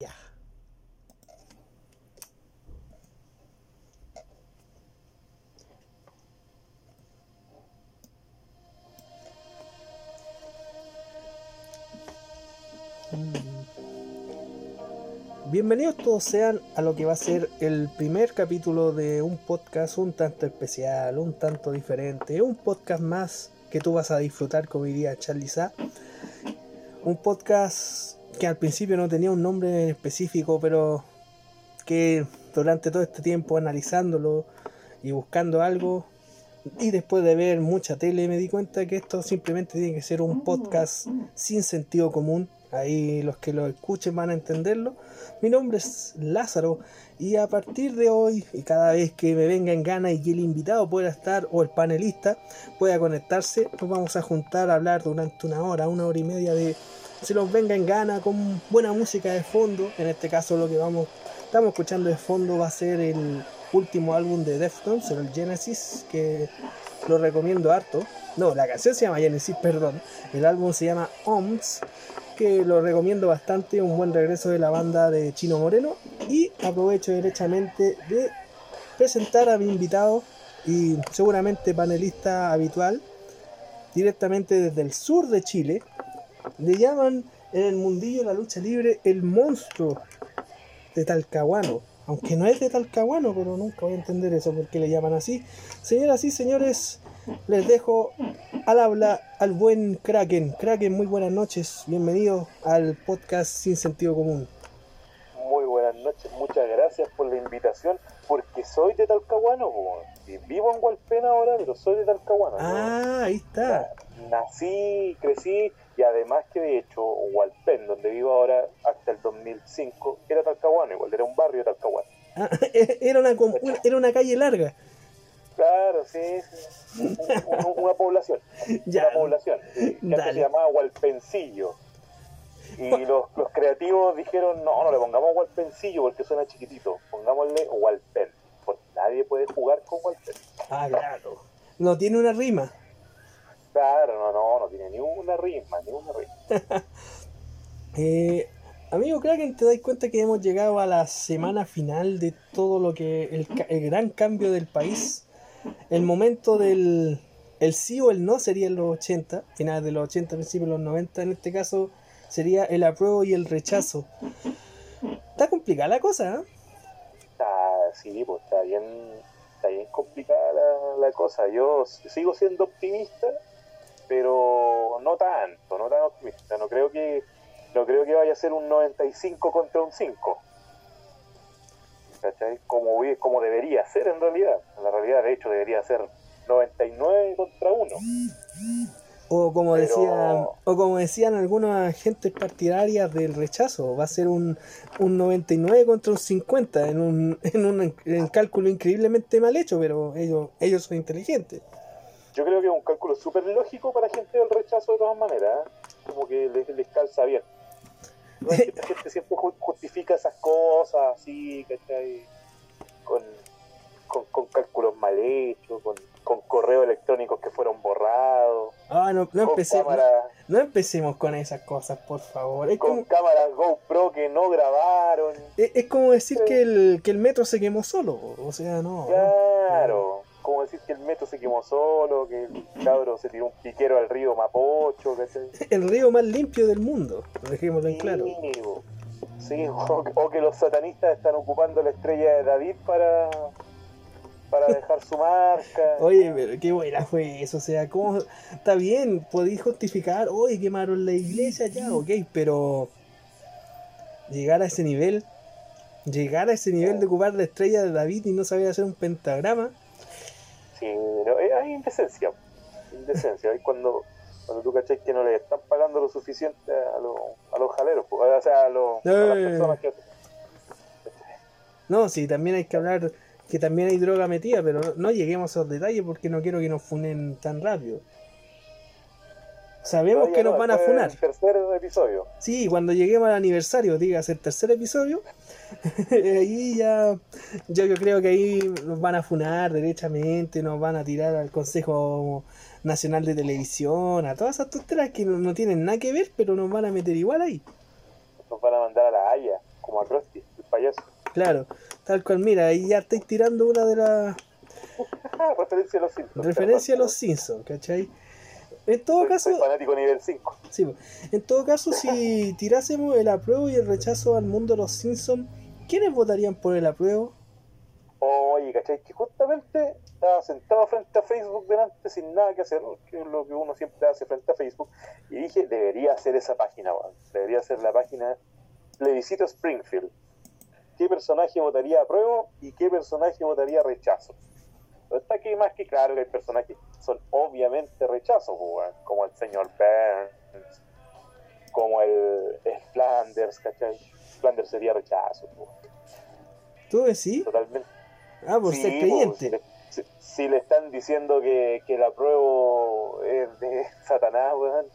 Ya. Bienvenidos todos sean a lo que va a ser el primer capítulo de un podcast un tanto especial, un tanto diferente, un podcast más que tú vas a disfrutar, como diría Charlie Sa. Un podcast que al principio no tenía un nombre específico, pero que durante todo este tiempo analizándolo y buscando algo, y después de ver mucha tele me di cuenta que esto simplemente tiene que ser un podcast sin sentido común. Ahí los que lo escuchen van a entenderlo. Mi nombre es Lázaro y a partir de hoy y cada vez que me venga en gana y que el invitado pueda estar o el panelista pueda conectarse, nos vamos a juntar a hablar durante una hora, una hora y media de si nos venga en gana con buena música de fondo. En este caso lo que vamos estamos escuchando de fondo va a ser el último álbum de Deftones, el Genesis, que lo recomiendo harto. No, la canción se llama Genesis, perdón. El álbum se llama OMS, que lo recomiendo bastante. Un buen regreso de la banda de Chino Moreno. Y aprovecho derechamente de presentar a mi invitado y seguramente panelista habitual, directamente desde el sur de Chile. Le llaman en el mundillo de la lucha libre el monstruo de Talcahuano aunque no es de Talcahuano, pero nunca voy a entender eso, porque le llaman así. Señoras y señores, les dejo al habla al buen Kraken. Kraken, muy buenas noches, bienvenido al podcast Sin Sentido Común. Muy buenas noches, muchas gracias por la invitación, porque soy de Talcahuano, y vivo en Hualpén ahora, pero soy de Talcahuano. Ah, ahí está. Nací, crecí y además que de hecho Hualpén, donde vivo ahora hasta el 2005, era Talcahuano, igual era un barrio de Talcahuano. Ah, era, una, era una calle larga. Claro, sí, sí. una población. Ya. Una población. Que antes se llamaba Hualpencillo. Y los, los creativos dijeron, no, no le pongamos Hualpencillo porque suena chiquitito, pongámosle Hualpen, porque nadie puede jugar con Hualpen. Ah, claro. No tiene una rima. Claro, no, no, no tiene ni una rima, ni una rima. eh, amigo Kraken, ¿te das cuenta que hemos llegado a la semana final de todo lo que. el, el gran cambio del país? El momento del. El sí o el no sería en los 80, finales de los 80, principios de los 90, en este caso sería el apruebo y el rechazo. Está complicada la cosa, ¿eh? Sí, pues está bien, está bien complicada la, la cosa. Yo sigo siendo optimista, pero no tanto, no tan optimista. No creo que no creo que vaya a ser un 95 contra un 5. ¿Cachai? Como, como debería ser en realidad. En la realidad, de hecho, debería ser 99 contra 1. O como, Pero... decían, o como decían algunas agentes partidarias del rechazo, va a ser un, un 99 contra un 50 en un, en un en cálculo increíblemente mal hecho, pero ellos, ellos son inteligentes. Yo creo que es un cálculo súper lógico para gente del rechazo de todas maneras, ¿eh? como que les, les calza bien. La gente, siempre justifica esas cosas así, ¿cachai? Con, con, con cálculos mal hechos, con, con, correos electrónicos que fueron borrados. Ah, no, no, empecé, cámara, no, no, empecemos con esas cosas, por favor. Es con como, cámaras GoPro que no grabaron. Es, es como decir sí. que, el, que el metro se quemó solo, o sea, no. Claro. Como decir que el metro se quemó solo, que el cabro se tiró un piquero al río Mapocho, ¿cachai? El río más limpio del mundo, dejémoslo en sí, claro. Sí, o, o, que los satanistas están ocupando la estrella de David para para dejar su marca. Oye, pero qué buena fue eso, o sea, ¿cómo? Está bien, podéis justificar, oye, quemaron la iglesia ya, ok, pero llegar a ese nivel, llegar a ese nivel de ocupar la estrella de David y no saber hacer un pentagrama, Sí, no, hay indecencia. Indecencia. Hay cuando, cuando tú cachai que no le están pagando lo suficiente a, los, a los jaleros, o sea, a, los, eh. a las personas que. No, sí, también hay que hablar que también hay droga metida, pero no, no lleguemos a esos detalles porque no quiero que nos funen tan rápido. Sabemos no, que nos no, van a funar. El tercer episodio. Sí, cuando lleguemos al aniversario, digas el tercer episodio, ahí ya, yo, yo creo que ahí nos van a funar derechamente, nos van a tirar al Consejo Nacional de Televisión, a todas esas tonteras que no, no, tienen nada que ver, pero nos van a meter igual ahí. Nos van a mandar a la Haya, como a Krusty, el payaso. Claro, tal cual, mira, ahí ya estáis tirando una de las referencia a los Simpsons. referencias a los Simpsons, ¿cachai? En todo Soy- caso, soy fanático nivel 5. sí, en todo caso, si tirásemos el apruebo y el rechazo al mundo de los Simpsons, ¿quiénes votarían por el apruebo? Oye, ¿cachai? Que justamente estaba sentado frente a Facebook delante sin nada que hacer, que es lo que uno siempre hace frente a Facebook, y dije, debería hacer esa página, weón. Debería ser la página Plebiscito Springfield. ¿Qué personaje votaría apruebo y qué personaje votaría rechazo? Está aquí más que claro hay personajes que son obviamente rechazos, pues, como el señor Burns, como el, el Flanders, ¿cachai? Flanders sería rechazo, pues, ¿Tú decís? totalmente. Ah, por Sí, ser creyente. Si, le, si- si le están diciendo que, que el apruebo es de Satanás, weón,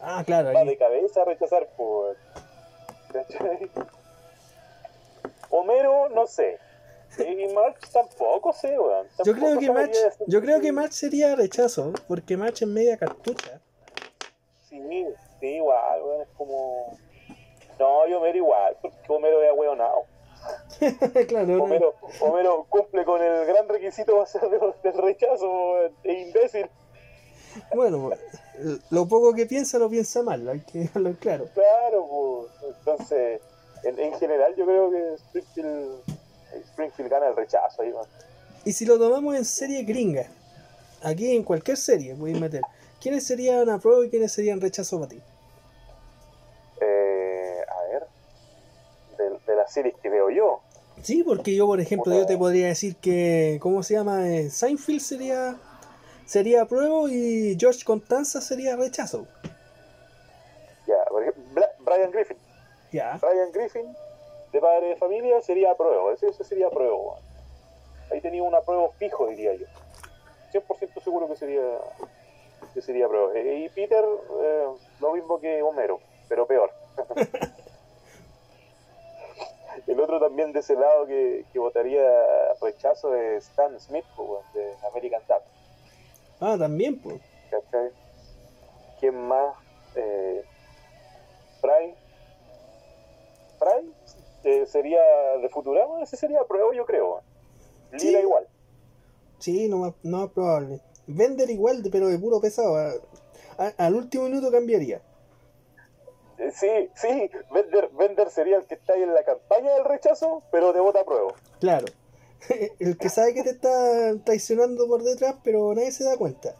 Ah, claro, va ahí- de cabeza a rechazar, pues. ¿Cachai? Homero, no sé. Y Marx tampoco sé, weón. Yo creo Tampoco que March, yo creo que March sería rechazo, porque March es media cartucha. Sí, sí, igual, weón, es como... No, yo Homero igual, porque Homero es ahueonado. claro, no. Homero, cumple con el gran requisito va a ser del, rechazo, weón, es imbécil. Bueno, lo poco que piensa lo piensa mal, hay que dejarlo claro. Claro, pues. Entonces, en, en general yo creo que Springfield, Springfield gana el rechazo ahí. Y si lo tomamos en serie gringa, aquí en cualquier serie voy a meter, ¿quiénes serían a prueba y quiénes serían rechazo para ti? Las series que veo yo. Sí, porque yo, por ejemplo, yo te podría decir que, ¿cómo se llama? Eh, Seinfeld sería sería apruebo y George Constanza sería rechazo. Ya, por ejemplo, Brian Griffin. Ya. Brian Griffin, de padre de familia, sería apruebo. Ese, ese sería apruebo. Ahí tenía un apruebo fijo, diría yo. 100% seguro que sería que sería apruebo. Eh, Y Peter, eh, lo mismo que Homero, pero peor. El otro también de ese lado que, que votaría rechazo es Stan Smith, de American Dad. Ah, también, pues. ¿Cachai? ¿Quién más? Eh, Fry. Fry eh, sería de Futurama, ese sería prueba, yo creo. Lila Sí. igual. Sí, no más, no más probable. Vender igual, pero de puro pesado. a- a- al último minuto cambiaría. Sí, sí, Bender, Bender sería el que está ahí en la campaña del rechazo, pero de vota a prueba. Claro. El que sabe que te está traicionando por detrás, pero nadie se da cuenta.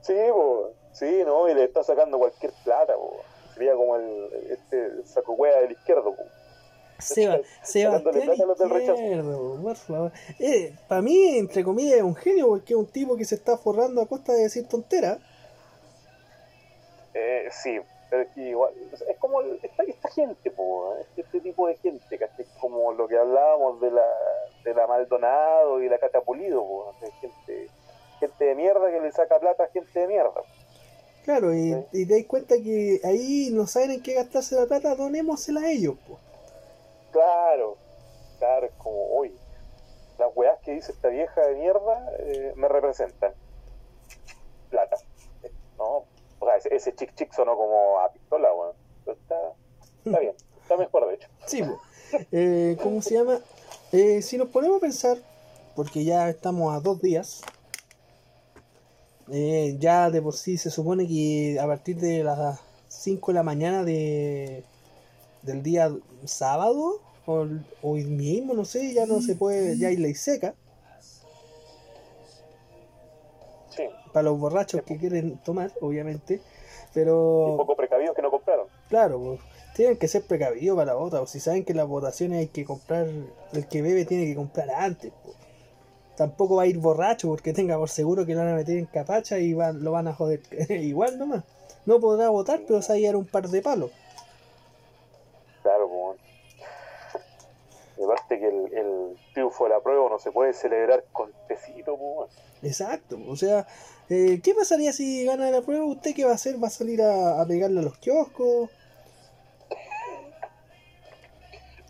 Sí, po, sí, ¿no? Y le está sacando cualquier plata, po. Sería como el, este saco hueá del izquierdo, po. Seba, Sacándole Sebastián plata a los del rechazo. Izquierdo, por favor. Eh, para mí, entre comillas, es un genio porque es un tipo que se está forrando a costa de decir tonteras. Eh, sí, pero es que igual, es como esta, esta gente, po, este, este tipo de gente, ¿cachai? Como lo que hablábamos de la, de la Maldonado y la Catapulido, po, gente, gente de mierda que le saca plata a gente de mierda. Claro, y, Sí. y te das cuenta que ahí no saben en qué gastarse la plata, donémosela a ellos. po. Claro, claro, es como, uy, las weas que dice esta vieja de mierda eh, me representan. Plata. No, o sea, ese, ese chic chic sonó como a pistola, weón. Está, bien, está mejor de hecho. Sí. Eh, ¿cómo se llama? Eh, si nos ponemos a pensar, porque ya estamos a dos días, eh, ya de por sí se supone que a partir de las 5 de la mañana de, del día sábado, o hoy mismo, no sé, ya no se puede, ya hay ley seca para los borrachos que quieren tomar, obviamente, pero poco precavidos que no compraron. Claro, pues, tienen que ser precavidos para la vota. O si saben que las votaciones hay que comprar, el que bebe tiene que comprar antes. pues. Tampoco va a ir borracho porque tenga por seguro que lo van a meter en capacha y van, lo van a joder igual nomás. No podrá votar, pero se va a llevar un par de palos. Claro, pues. Y aparte que el, el triunfo de la prueba no se puede celebrar con tecito, pues. Exacto. O sea, eh, ¿qué pasaría si gana la prueba? ¿Usted qué va a hacer? ¿Va a salir a, a pegarle a los kioscos?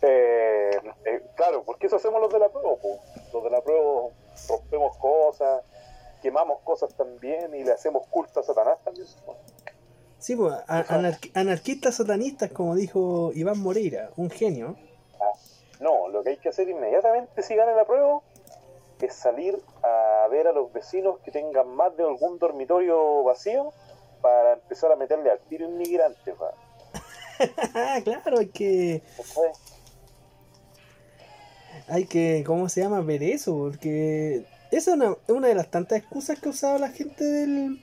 Eh, eh, claro, porque eso hacemos los de la prueba, po. los de la prueba rompemos cosas, quemamos cosas también y le hacemos culto a Satanás también. po. Sí, pues, anarquistas satanistas, como dijo Iván Moreira, un genio. No, lo que hay que hacer inmediatamente si gana la prueba es salir a ver a los vecinos que tengan más de algún dormitorio vacío para empezar a meterle al tiro. Ah, claro, hay que, hay que, ¿cómo se llama? Ver eso, porque esa es una, es una de las tantas excusas que ha usado la gente del,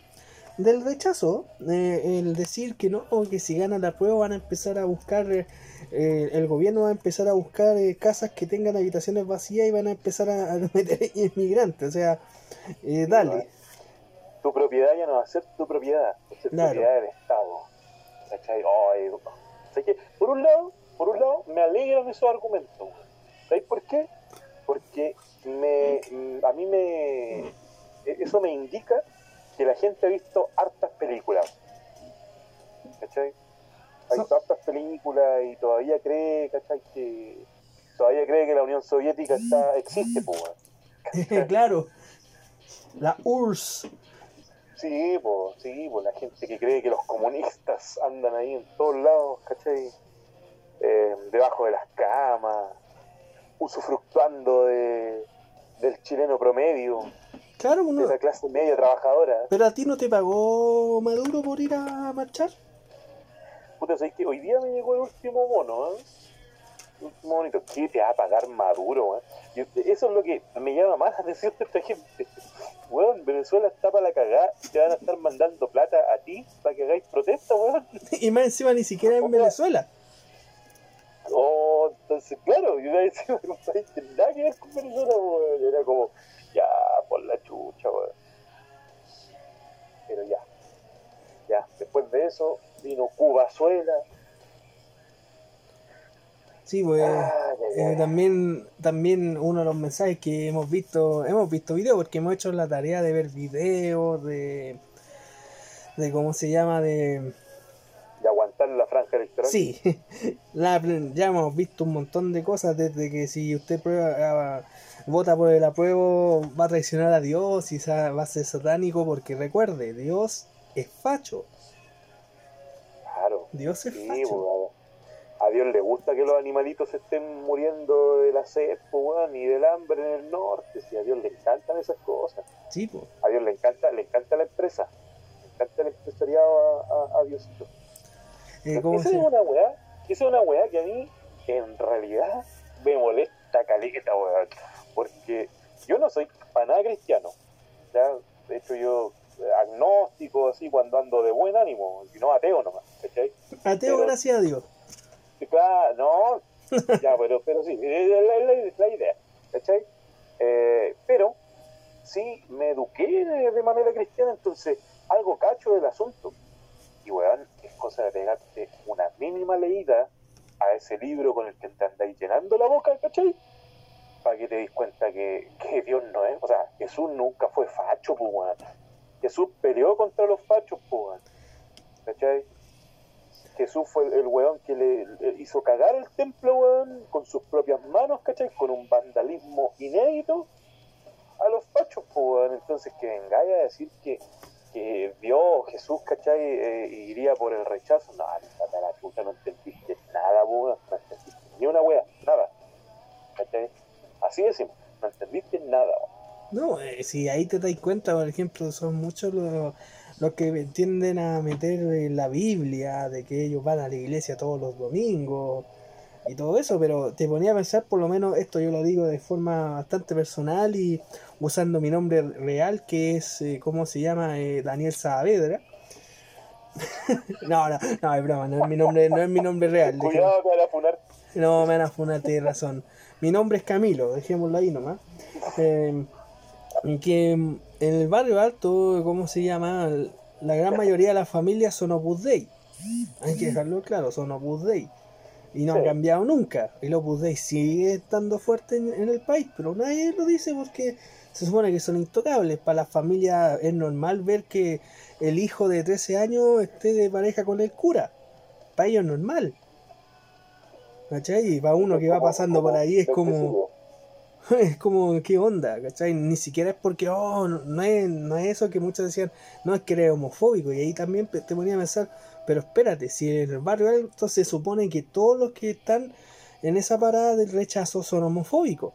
del rechazo. eh, el decir que no, que si gana la prueba van a empezar a buscar, eh, eh, el gobierno va a empezar a buscar eh, casas que tengan habitaciones vacías y van a empezar a, a meter inmigrantes. O sea, eh, dale. Tu propiedad ya no va a ser tu propiedad, va a ser Claro. propiedad del Estado. ¿Cachai? Ay, ¿sabes qué? Por un lado, por un lado, me alegran esos argumentos. ¿Sabes por qué? Porque me, mm, a mí me. e- Eso me indica que la gente ha visto hartas películas. ¿Cachai? Ha visto hartas películas y todavía cree, ¿cachai? Que. Todavía cree que la Unión Soviética está, existe, pues, claro. La URSS. Sí, pues, sí, pues la gente que cree que los comunistas andan ahí en todos lados, ¿cachai? Eh, debajo de las camas, usufructuando de, del chileno promedio, Claro, de uno, la clase media trabajadora. pero a ti no te pagó Maduro por ir a marchar. Puta, ¿sabes? Hoy día me llegó el último bono, ¿eh? El último bonito. ¿Qué te va a pagar Maduro, eh? Eso es lo que me llama más la atención de esta gente. Weón, Venezuela está para la cagada y te van a estar mandando plata a ti para que hagáis protesta, weón. Y más encima ni siquiera en. Venezuela. Oh, entonces, claro, yo iba a decir un país que nada que ver con Venezuela, weón. Sí, pues ay, eh, ay. también, también uno de los mensajes que hemos visto, hemos visto videos porque hemos hecho la tarea de ver videos, de, de cómo se llama, de... de aguantar la franja electoral. Sí, la, ya hemos visto un montón de cosas desde que si usted prueba, ah, vota por el apruebo va a traicionar a Dios y va a ser satánico porque recuerde, Dios es facho, Claro. Dios es Sí, facho. weón. A Dios le gusta que los animalitos estén muriendo de la sed, weón, y del hambre en el norte. Si a Dios le encantan esas cosas. Sí, pues. A Dios le encanta, le encanta la empresa. Le encanta el empresariado a, a, a Diosito. Eh, ¿cómo esa se es una weá, esa es una weá que a mí en realidad me molesta caleta, weón. Porque yo no soy para nada cristiano. ¿ya? De hecho, yo eh, agnóstico, así, cuando ando de buen ánimo, y no ateo nomás, ¿cachai? Ateo, pero- gracias a Dios. Claro, no, ya, pero, pero sí, es la, la- la idea, ¿cachai? Eh, pero sí me eduqué de, de manera cristiana, entonces algo cacho del asunto. Y weón, es cosa de pegarte una mínima leída a ese libro con el que te andáis llenando la boca, ¿cachai? Para que te des cuenta que, que Dios no es, o sea, Jesús nunca fue facho, pues weón. Jesús peleó contra los fachos, pues weón. ¿Cachai? Jesús fue el, weón que le, hizo cagar el templo, weón, con sus propias manos, ¿cachai? Con un vandalismo inédito a los fachos, pues, weón. Entonces que vengáis a decir que, que Dios, Jesús, ¿cachai? Eh, iría por el rechazo. No, la chucha, no entendiste nada, weón. No entendiste ni una wea, nada. ¿Cachai? Así decimos, no entendiste nada, weón. No, eh, si ahí te das cuenta, por ejemplo, son muchos los, los que tienden a meter eh, la Biblia, de que ellos van a la iglesia todos los domingos y todo eso, pero te ponía a pensar, por lo menos esto yo lo digo de forma bastante personal y usando mi nombre real, que es, eh, ¿cómo se llama? Eh, Daniel Saavedra. no, no, no, es broma, no es mi nombre, no es mi nombre real. Cuidado que van a funar. No, me van a funar, tienes razón. Mi nombre es Camilo, dejémoslo ahí nomás. Eh, que en el barrio alto, ¿cómo se llama? La gran mayoría de las familias son Opus Dei. Hay que dejarlo claro, son Opus Dei. Y no Sí. ha cambiado nunca. El Opus Dei sigue estando fuerte en, en el país, pero nadie lo dice porque se supone que son intocables. Para las familias es normal ver que el hijo de 13 años esté de pareja con el cura. Para ellos es normal. ¿Cachai? Y para uno que va pasando por ahí es como. Es como, ¿qué onda? ¿Cachai? Ni siquiera es porque, oh, no, no es, no es eso que muchos decían, no es que eres homofóbico. Y ahí también te ponía a pensar, pero espérate, si en el barrio alto se supone que todos los que están en esa parada del rechazo son homofóbicos.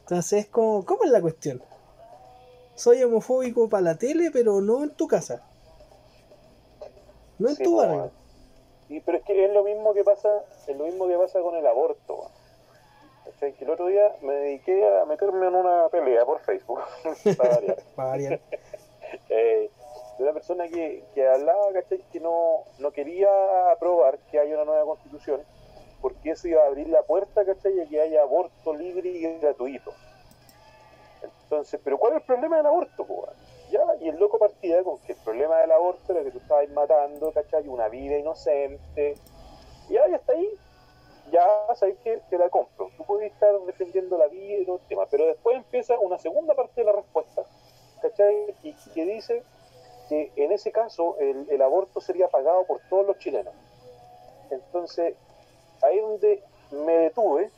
Entonces, ¿cómo, ¿cómo es la cuestión? Soy homofóbico para la tele, pero no en tu casa. No en Sí, tu barrio. Sí, pero es que es lo mismo que pasa, es lo mismo que pasa con el aborto. Weón. ¿Cachai? Que el otro día me dediqué a meterme en una pelea por Facebook, para variar. Para variar. eh, de una persona que, que hablaba, ¿cachai? Que no, no quería aprobar que haya una nueva constitución, porque eso iba a abrir la puerta, ¿cachai? A que haya aborto libre y gratuito. Entonces, ¿pero cuál es el problema del aborto, weón? Ya, y el loco partía con que el problema del aborto era que tú estabas matando, ¿cachai? Una vida inocente. Y ya, ya está ahí. Ya sabes que te la compro. Tú puedes estar defendiendo la vida y todo el tema. Pero después empieza una segunda parte de la respuesta, ¿cachai? Y que dice que en ese caso el, el aborto sería pagado por todos los chilenos. Entonces, ahí donde me detuve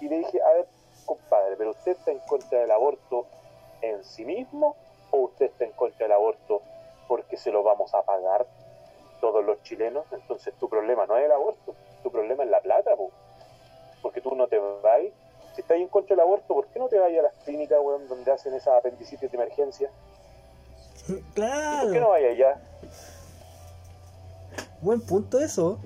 y le dije, a ver, compadre, pero usted está en contra del aborto en sí mismo o usted está en contra del aborto porque se lo vamos a pagar todos los chilenos? Entonces tu problema no es el aborto, tu problema es la plata, po. porque tú no te vas, si estás en contra del aborto, ¿por qué no te vas a las clínicas, weón, donde hacen esa apendicitis de emergencia? ¿Por qué no Claro, vayas allá? buen punto eso.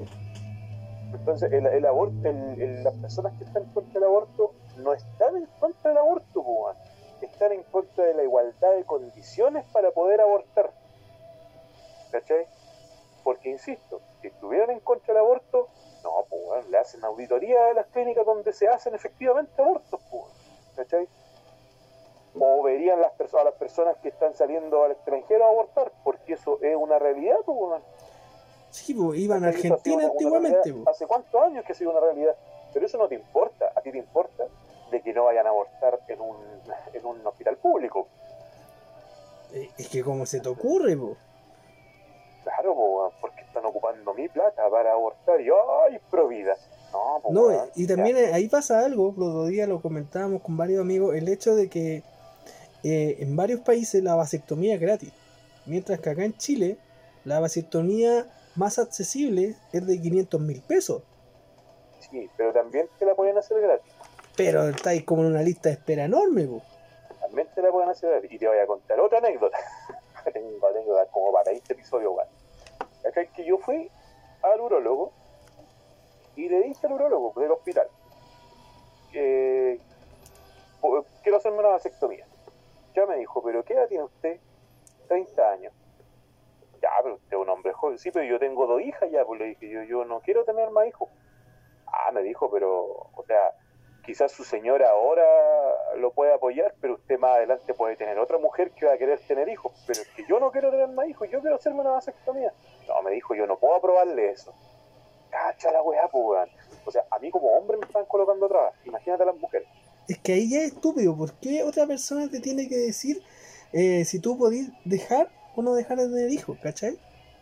Entonces, el, el aborto, el- el- las personas que están en contra del aborto no están en contra del aborto, weón. están en contra de la igualdad de condiciones para poder abortar. ¿Cachai? Porque, insisto, si estuvieran en contra del aborto, no, pues, le hacen auditoría a las clínicas donde se hacen efectivamente abortos, pues. ¿cachai? O verían las a las personas que están saliendo al extranjero a abortar, porque eso es una realidad, pues. Sí, pues iban a Argentina antiguamente. realidad. pues. ¿Hace cuántos años que ha sido una realidad? Pero eso no te importa. A ti te importa de que no vayan a abortar en un, en un hospital público. Eh, Es que como se te ocurre, pues. Claro, po, porque están ocupando mi plata para abortar y ¡ay, provida! No, po, No, y también eh, ahí pasa algo, el otro día lo comentábamos con varios amigos, el hecho de que eh, en varios países la vasectomía es gratis, mientras que acá en Chile la vasectomía más accesible es de 500 mil pesos, Sí, pero también te la pueden hacer gratis. pero estáis como en una lista de espera enorme, po. También te la pueden hacer gratis. Y te voy a contar otra anécdota. tengo anécdotas como para 20 episodios, weón. Es que yo fui al urólogo y le dije al urólogo del hospital po- quiero hacerme una vasectomía. Ya me dijo, pero ¿qué edad tiene usted? 30 años. Ya, pero usted es un hombre joven. Sí, pero yo tengo dos hijas ya, pues le dije, yo, yo no quiero tener más hijos. Ah, me dijo, pero, o sea, quizás su señora ahora lo puede apoyar, pero usted más adelante puede tener otra mujer que va a querer tener hijos. Pero es que yo no quiero tener más hijos, yo quiero hacerme una vasectomía. No, me dijo, yo no puedo aprobarle eso. Cacha la weá, pues. O sea, a mí como hombre me están colocando atrás. Imagínate a las mujeres. Es que ahí ya es estúpido, ¿por qué otra persona te tiene que decir eh, si tú podís dejar o no dejar de tener hijos, ¿cachai?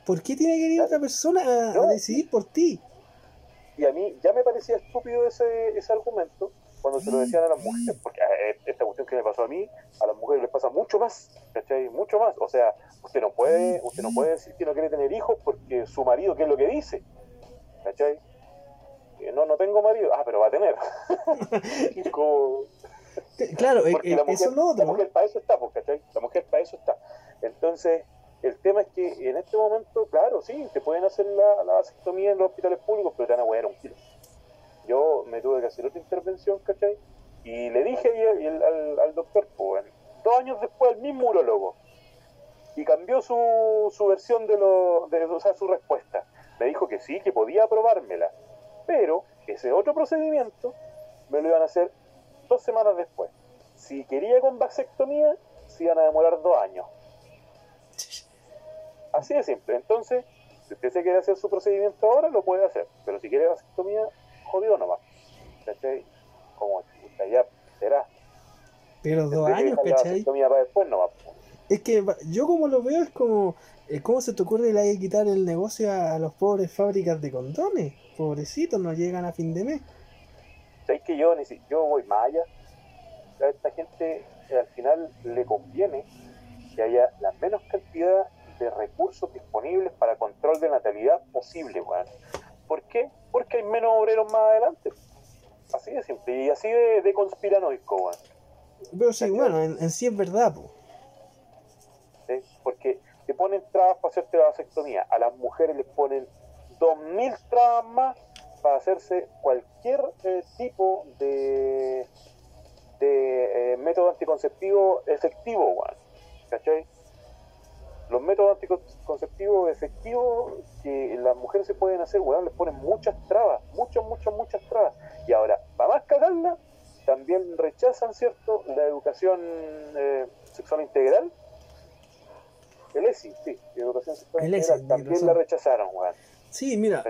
¿Por qué tiene que ir otra persona a, a No. decidir por ti? Y a mí ya me parecía estúpido ese, ese argumento cuando se lo decían a las mujeres, porque eh, esta cuestión que me pasó a mí, a las mujeres les pasa mucho más, ¿cachai? Mucho más. O sea, usted no puede, usted no puede decir que no quiere tener hijos porque su marido, ¿qué es lo que dice? ¿Cachai? Eh, No, no tengo marido. Ah, pero va a tener. Como- Claro, eh, porque eh, la mujer, eso es lo la otro. mujer para eso está, pues, ¿cachai? La mujer para eso está. Entonces, el tema es que en este momento, claro, sí, te pueden hacer la, la vasectomía en los hospitales públicos, pero te van a huear un kilo. Yo me tuve que hacer otra intervención, ¿cachai? Y le dije ahí al, al- doctor, pues, dos años después, el mismo urologo, y cambió su, su versión de lo, de, o sea, su respuesta. Me dijo que sí, que podía aprobármela, pero ese otro procedimiento me lo iban a hacer dos semanas después. Si quería con vasectomía, se iban a demorar dos años. Así de simple. Entonces, si usted se quiere hacer su procedimiento ahora, lo puede hacer. Pero si quiere vasectomía, jodido nomás. ¿Cachai? Como ya será. Pero dos que años, la ¿cachai? vasectomía para después nomás. Es que yo como lo veo es como, eh, ¿cómo se te ocurre hay que quitar el negocio a, los pobres fábricas de condones? Pobrecitos, no llegan a fin de mes. ¿Sabes que yo, yo voy más allá? A esta gente eh, al final le conviene que haya la menos cantidad de recursos disponibles para control de natalidad posible, weón. ¿Por qué? Porque hay menos obreros más adelante. Así de simple y así de, de conspiranoico, weón. Pero sí, bueno, en, sí es verdad, po. Porque te ponen trabas para hacerte la vasectomía. A las mujeres les ponen 2.000 trabas más para hacerse cualquier eh, tipo de, de eh, método anticonceptivo efectivo, weón. ¿Cachai? Los métodos anticonceptivos efectivos que las mujeres se pueden hacer, weón, les ponen muchas trabas, muchas, muchas, muchas trabas. Y ahora, para más cagarla, también rechazan, ¿cierto?, la educación eh, sexual integral. El ESI, sí, educación sexual integral, también la rechazaron, weón. Sí, mira.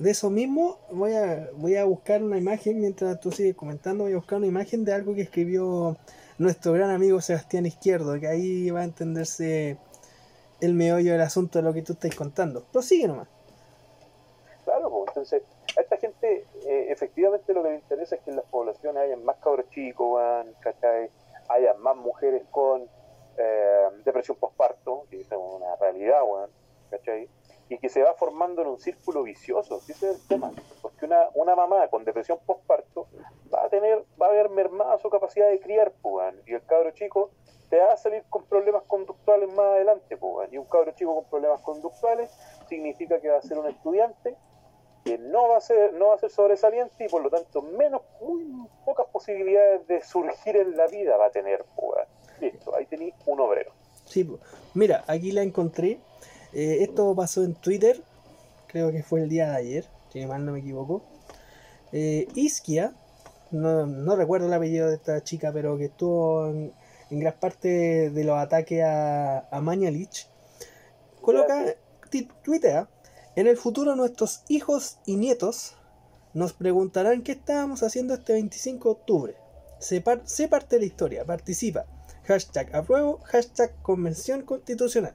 de eso mismo voy a, voy a buscar una imagen, mientras tú sigues comentando, voy a buscar una imagen de algo que escribió nuestro gran amigo Sebastián Izquierdo, que ahí va a entenderse el meollo del asunto de lo que tú estás contando. Prosigue nomás. Claro, pues, entonces, a esta gente eh, efectivamente lo que le interesa es que en las poblaciones haya más cabros chicos, ¿cachai? haya más mujeres con eh, depresión postparto, que es una realidad, ¿cachai? Y que se va formando en un círculo vicioso, ese es el tema, porque una, una mamá con depresión postparto va a tener, va a haber mermada su capacidad de criar, pues, y el cabro chico te va a salir con problemas conductuales más adelante, pues, y un cabro chico con problemas conductuales significa que va a ser un estudiante que no va a ser, no va a ser sobresaliente y por lo tanto menos, muy pocas posibilidades de surgir en la vida va a tener, pues, listo, ahí tenéis un obrero. Sí, mira, aquí la encontré eh, esto pasó en Twitter, creo que fue el día de ayer, si mal no me equivoco. Eh, Iskia, no, recuerdo el apellido de esta chica, pero que estuvo en, gran parte de los ataques a, a Mañalich, coloca, tuitea, en el futuro nuestros hijos y nietos nos preguntarán qué estábamos haciendo este 25 de octubre. Se, se parte de la historia, participa. Hashtag apruebo, hashtag convención constitucional.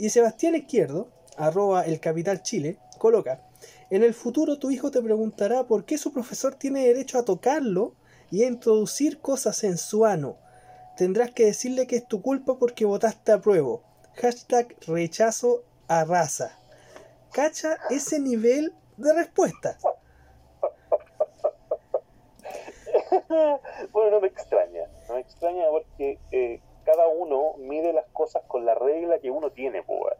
Y Sebastián Izquierdo, arroba el Capital Chile, coloca, en el futuro tu hijo te preguntará por qué su profesor tiene derecho a tocarlo y a introducir cosas en su ano. Tendrás que decirle que es tu culpa porque votaste a prueba. Hashtag rechazo a. ¿Cacha ese nivel de respuesta? bueno, no me extraña. No me extraña porque eh, cada uno mide las cosas con la regla que uno tiene, pues.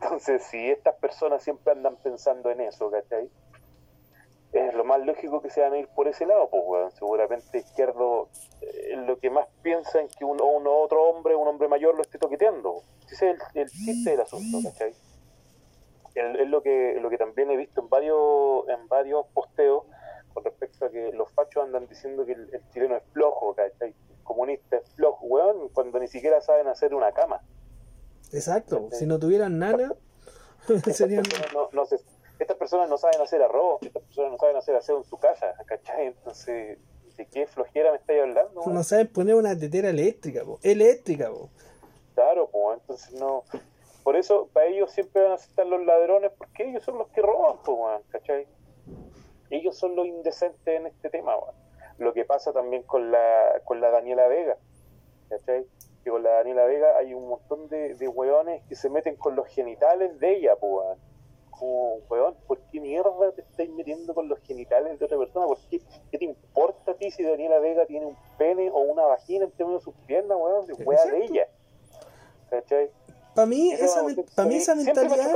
Entonces, si estas personas siempre andan pensando en eso, ¿cachai? Es lo más lógico que se van a ir por ese lado, pues, Seguramente Izquierdo eh, lo que más piensa en que uno, uno, otro hombre, un hombre mayor, lo esté toqueteando. Ese es el, chiste del asunto, ¿cachai? Es lo que, lo que también he visto en varios, en varios posteos con respecto a que los fachos andan diciendo que el, el chileno es flojo, ¿cachai? Comunistas flojo, weón, cuando ni siquiera saben hacer una cama. Exacto, si no tuvieran nana, serían... no, estas personas no saben hacer arroz, estas personas no saben hacer aseo en su casa, ¿cachai? Entonces, ¿de qué flojera me estáis hablando? No saben poner una tetera eléctrica, po. eléctrica, po. Claro, pues, entonces no... Por eso, para ellos siempre van a estar los ladrones, porque ellos son los que roban, pues, ¿cachai? Ellos son los indecentes en este tema, weón lo que pasa también con la, con la Daniela Vega, ¿cachai? Que con la Daniela Vega hay un montón de, de hueones que se meten con los genitales de ella, pues, como, hueón, ¿por qué mierda te estáis metiendo con los genitales de otra persona? ¿Por qué, te importa a ti si Daniela Vega tiene un pene o una vagina entre medio de sus piernas, weón? De hueá de ella. ¿Cachai? Para mí, esa, para mí esa mentalidad.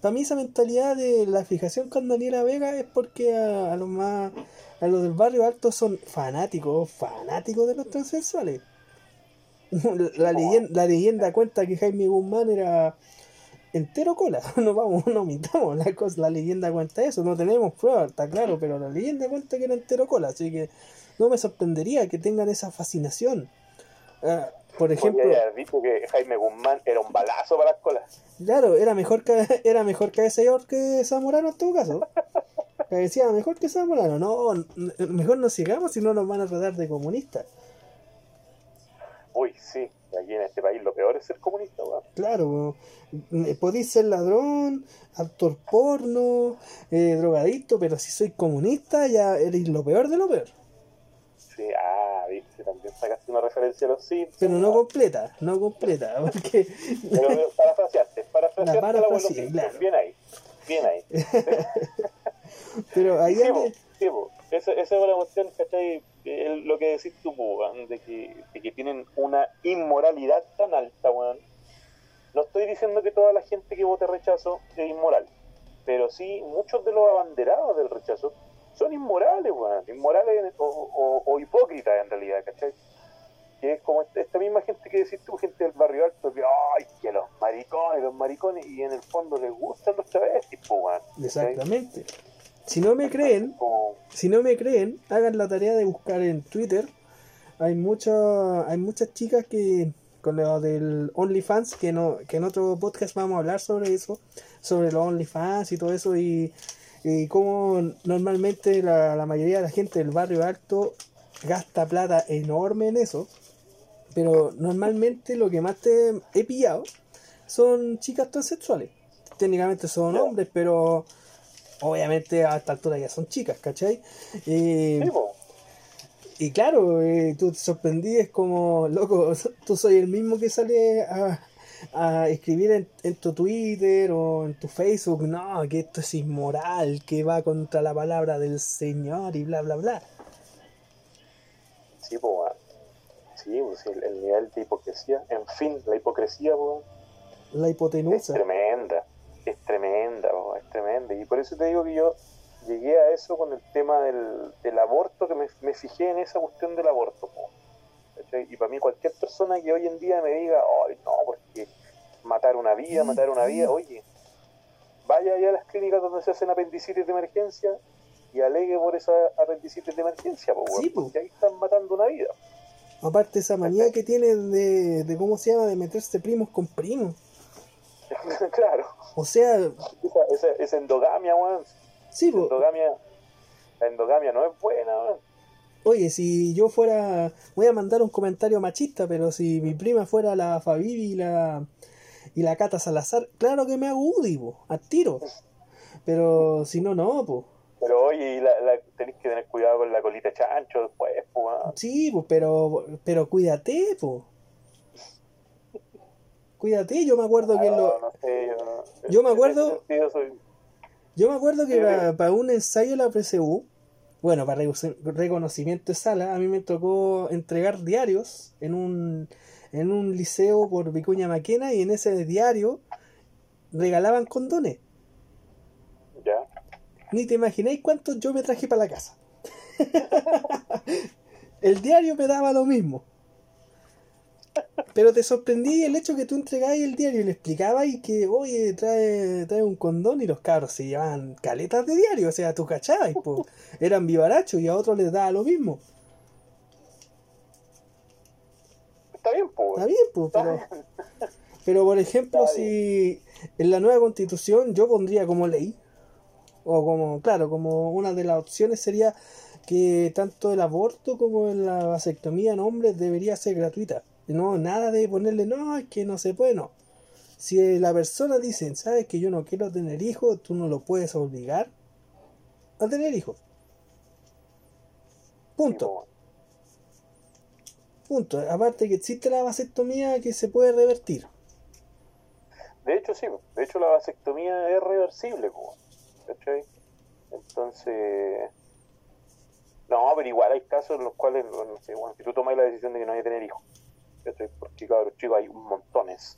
Para mí esa mentalidad de la fijación con Daniela Vega es porque a, a los más a los del barrio alto son fanáticos, fanáticos de los transexuales. La leyenda, la leyenda cuenta que Jaime Guzmán era entero cola. No vamos, no mintamos. La, cosa, la leyenda cuenta eso. No tenemos pruebas, está claro, pero la leyenda cuenta que era entero cola. Así que no me sorprendería que tengan esa fascinación. Ah, por ejemplo. dicho que Jaime Guzmán era un balazo para las colas. Claro, era mejor que, era mejor que ese que Zamorano en todo caso. Que decía, mejor que Zamorano. No, mejor no sigamos si no nos van a tratar de comunistas. Uy, sí. aquí en este país lo peor es ser comunista, weón. Claro, eh, podéis ser ladrón, actor porno, eh, drogadicto, pero si soy comunista ya eres lo peor de lo peor. Sí, ah, viste, también sacaste una referencia a los Simpsons. Pero no completa, no completa, porque... Pero parafraseaste, parafraseaste La parafraseé, claro. Bien ahí, bien ahí. pero ahí... Sí, sí. Esa, esa es una cuestión, ¿cachai? El- lo que decís tú, weón, de que, de que tienen una inmoralidad tan alta, weón. No estoy diciendo que toda la gente que vote rechazo es inmoral, pero sí muchos de los abanderados del rechazo son inmorales, weón. Inmorales o, o- o hipócritas en realidad, ¿cachai? Que es como esta, esta misma gente que decís tú, gente del barrio alto, que ay, que los maricones, los maricones, y en el fondo les gustan los travestis, weón. Exactamente. Si no me creen, Como- si no me creen, hagan la tarea de buscar en Twitter. Hay muchas, hay muchas chicas que con lo del OnlyFans, que no, que en otro podcast vamos a hablar sobre eso, sobre los OnlyFans y todo eso y, y cómo normalmente la, la mayoría de la gente del barrio alto gasta plata enorme en eso. Pero normalmente lo que más te he pillado son chicas transexuales. Técnicamente son hombres, pero obviamente a esta altura ya son chicas, ¿cachai? Sí, po. y claro, eh, tú te sorprendí, es como, loco, tú soy el mismo que sale a, a escribir en, en tu Twitter o en tu Facebook, no, que esto es inmoral, que va contra la palabra del Señor y bla, bla, bla. Sí, pues. Sí, pues, el, el nivel de hipocresía, en fin, la hipocresía, pues, La es hipotenusa. tremenda, es tremenda, po, es tremenda. Y por eso te digo que yo llegué a eso con el tema del, del aborto, que me, me fijé en esa cuestión del aborto. Y para mí cualquier persona que hoy en día me diga, ay, no, porque matar una vida, matar una vida, oye, vaya allá a las clínicas donde se hacen apendicitis de emergencia y alegue por esa apendicitis de emergencia, po, Sí, po. porque ahí están matando una vida. Aparte esa manía que tiene de, de, ¿cómo se llama?, de meterse primos con primos. claro, O sea, esa, esa, esa endogamia, weón. sí, po, endogamia, la endogamia no es buena, weón. Oye, si yo fuera, voy a mandar un comentario machista, pero si mi prima fuera la Fabibi y la y la Cata Salazar, claro que me hago UDI, po, al tiro. Pero si no, no, pues. Pero oye, la, la, tenés que tener cuidado con la colita chancho después, pues, weón. Sí, pues, pero pero cuídate, pues. Cuídate, yo me acuerdo que No, lo, no sé, yo, no- Yo me acuerdo- soy- Yo me acuerdo que Sí, para, un ensayo de la PSU, bueno, para recono- reconocimiento de sala, a mí me tocó entregar diarios en un, en un liceo por Vicuña Maquena y en ese diario regalaban condones. ya. Ni te imagináis cuántos yo me traje para la casa. el diario me daba lo mismo. Pero te sorprendí el hecho que tú entregabas el diario y le explicabas y que, oye, trae, trae un condón y los cabros se llevaban caletas de diario, o sea, tú cachabas, po. eran vivarachos y a otros les daba lo mismo. Está bien, pues. Está bien, pues, pero, pero por ejemplo, Está si en la nueva constitución yo pondría como ley, o como, claro, como una de las opciones sería que tanto el aborto como la vasectomía en hombres debería ser gratuita. No, nada de ponerle, no, es que no se puede, no. Si la persona dice, sabes que yo no quiero tener hijos, tú no lo puedes obligar a tener hijos. Punto. Punto. Aparte que existe la vasectomía que se puede revertir. De hecho, sí, po. de hecho la vasectomía es reversible, pues. ¿Cachai? Entonces. No, pero igual hay casos en los cuales, bueno, si tú tomas la decisión de que no hay que tener hijos, ¿cachai? Porque cabros chicos hay un montones.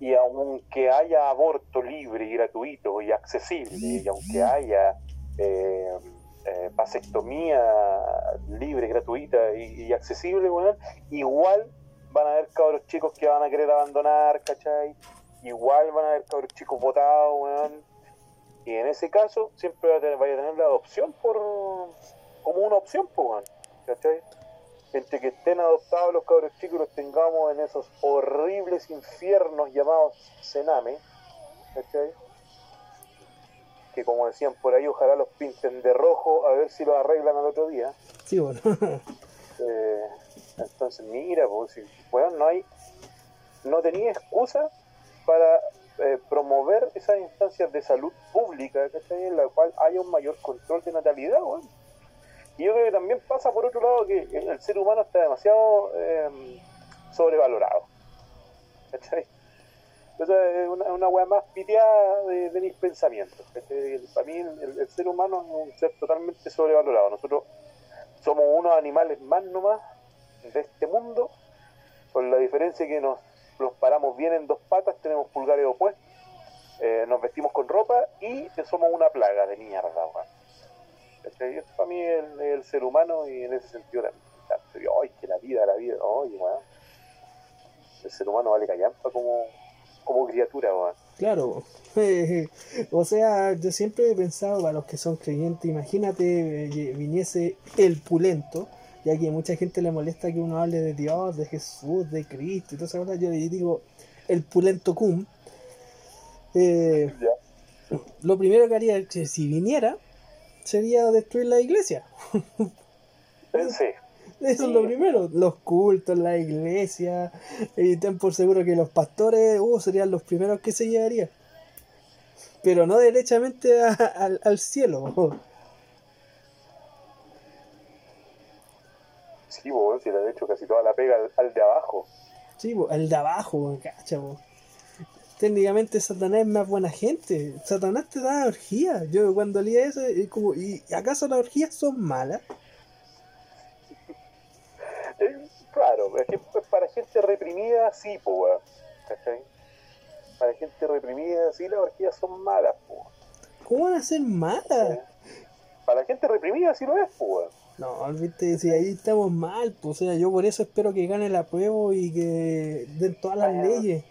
Y aunque haya aborto libre y gratuito y accesible, y aunque haya eh, eh, vasectomía libre, gratuita y, accesible, bueno, igual van a haber cabros chicos que van a querer abandonar, ¿cachai? Igual van a haber cabros chicos votados. Y en ese caso siempre va a tener, vaya a tener la adopción por como una opción, pues. ¿Cachai? Entre que estén adoptados los cabros chicos los tengamos en esos horribles infiernos llamados cename, ¿cachai? Que como decían por ahí, ojalá los pinten de rojo a ver si lo arreglan al otro día. Sí, bueno. Eh, entonces, mira, pues, si, weón, no hay. no tenía excusa para eh, promover esas instancias de salud pública, ¿cachai? En la cual haya un mayor control de natalidad, weón. Y yo creo que también pasa por otro lado que el ser humano está demasiado eh, sobrevalorado. ¿Cachai? Es una, una weá más piteada de, mis pensamientos. ¿cachai? Para mí el, ser humano es un ser totalmente sobrevalorado. Nosotros somos unos animales más nomás de este mundo, con la diferencia que nos, nos paramos bien en dos patas, tenemos pulgares opuestos, eh, nos vestimos con ropa y somos una plaga de mierda, weón. ¿Cachai? Eso para mí es el, ser humano y en ese sentido también. Ay, que la vida, la vida, oye, weón. El ser humano vale callampa como, como criatura. Claro, o sea, yo siempre he pensado para los que son creyentes, imagínate eh, viniese el pulento, ya que mucha gente le molesta que uno hable de Dios, de Jesús, de Cristo y toda esa cosa, yo le digo el pulento cum. Eh, lo primero que haría, que si viniera, sería destruir la iglesia. Pensé. Eso es lo primero, los cultos, la iglesia, y ten por seguro que los pastores uh, serían los primeros que se llevaría. Pero no derechamente a- al, al cielo. Sí, weón, si le he hecho casi toda la pega al, al de abajo. Sí, po, al de abajo, cacha. Técnicamente Satanás es más buena gente. Satanás te da orgía. Yo cuando leía eso, es como, ¿y acaso las orgías son malas? Eh, claro, es que para gente reprimida sí, pues. ¿Cachai? Para gente reprimida sí las orgías son malas, pues. ¿Cómo van a ser malas? Para gente reprimida sí lo es, pues. No, viste, si ahí estamos mal, pues, o sea, yo por eso espero que gane la prueba y que den todas las leyes.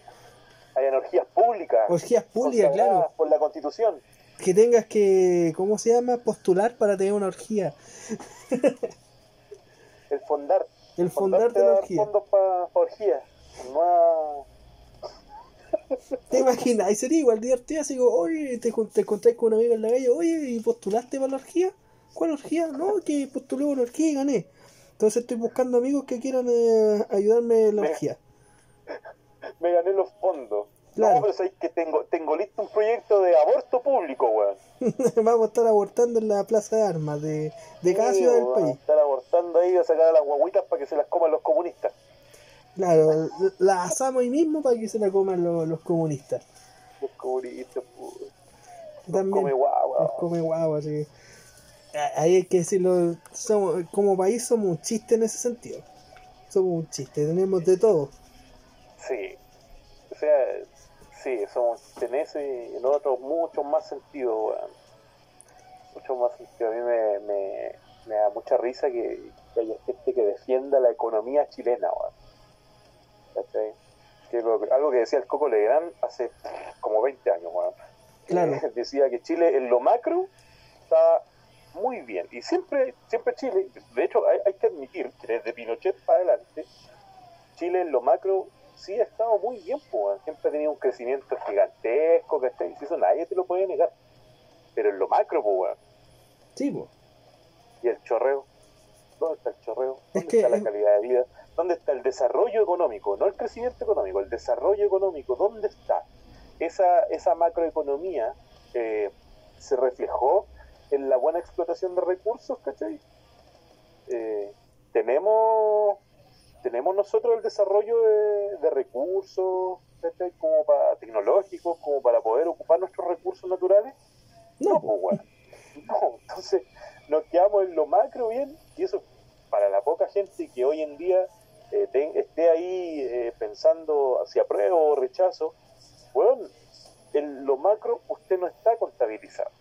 Hay energías públicas. Orgías públicas, claro. Por la constitución. Que tengas que, ¿cómo se llama? Postular para tener una orgía. El fondar. El Fondar fondarte la dar orgía. fondos para orgías. No ¿Te imaginas? Ahí sería igual divertido, así como, oye, te, te encontrás con un amigo en la calle, oye, ¿y postulaste para la orgía? ¿Cuál orgía? No, que postulé una orgía y gané. Entonces estoy buscando amigos que quieran eh, ayudarme en la Me- orgía. Me gané los fondos. Claro. No, pero sabes que tengo, tengo listo un proyecto de aborto público, weón. Vamos a estar abortando en la plaza de armas de, de cada Sí, ciudad del país. Estar abortando ahí a sacar a las guaguitas para que se las coman los comunistas. Claro, la asamos ahí mismo para que se la coman los, los comunistas. Los comunistas, pues. También Come guagua. los come guagua, sí. A- Ahí hay que decirlo, somos, como país somos un chiste en ese sentido. Somos un chiste, tenemos de todo. Sí. O sea, sí, somos en ese y en otros muchos más sentidos, weón. Mucho más sentido. A mí me, me, me da mucha risa que, que haya gente que defienda la economía chilena, weón. ¿Cachai? Que lo- algo que decía el Coco Legrand hace como 20 años, weón. Claro. Decía que Chile en lo macro estaba muy bien. Y siempre, siempre Chile, de hecho hay, hay que admitir que desde Pinochet para adelante, Chile en lo macro sí ha estado muy bien, pues, siempre ha tenido un crecimiento gigantesco, ¿cachai? Si eso nadie te lo puede negar. Pero en lo macro, pues, weón. Sí, po. Y el chorreo, ¿dónde está el chorreo? Es ¿Dónde que está la es- calidad de vida? ¿Dónde está el desarrollo económico? No el crecimiento económico, el desarrollo económico. ¿Dónde está? Esa, esa macroeconomía eh, se reflejó en la buena explotación de recursos, ¿cachai? Eh, tenemos, tenemos nosotros el desarrollo de, de recursos. Como para tecnológicos, como para poder ocupar nuestros recursos naturales. No, pues, weón. No, entonces nos quedamos en lo macro bien, y eso para la poca gente que hoy en día eh, esté ahí eh, pensando si apruebo o rechazo, bueno, en lo macro usted no está contabilizado,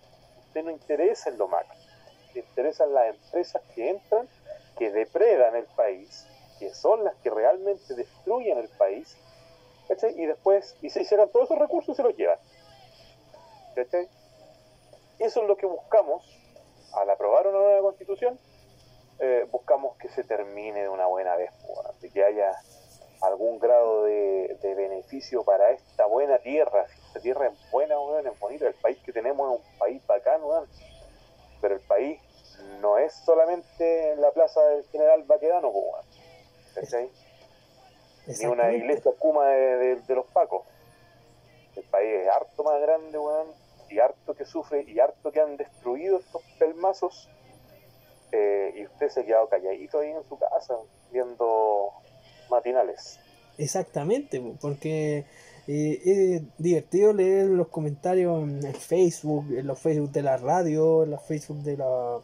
usted no interesa en lo macro, le interesan las empresas que entran, que depredan el país, que son las que realmente destruyen el país. Y después, y se hicieron todos esos recursos y se los llevan. ¿cachai? Eso es lo que buscamos al aprobar una nueva constitución. eh, buscamos que se termine de una buena vez, que haya algún grado de, beneficio para esta buena tierra. Si esta tierra es buena, weón, es bonita. El país que tenemos es un país bacán. Pero el país no es solamente la plaza del general Baquedano, weón. ¿Cachai? ni una iglesia cuma de, de, los pacos. El país es harto más grande, weón, y harto que sufre, y harto que han destruido estos pelmazos, eh, y usted se ha quedado calladito ahí en su casa, viendo matinales. Exactamente, porque eh, es divertido leer los comentarios en Facebook, en los Facebook de la radio, en los Facebook de la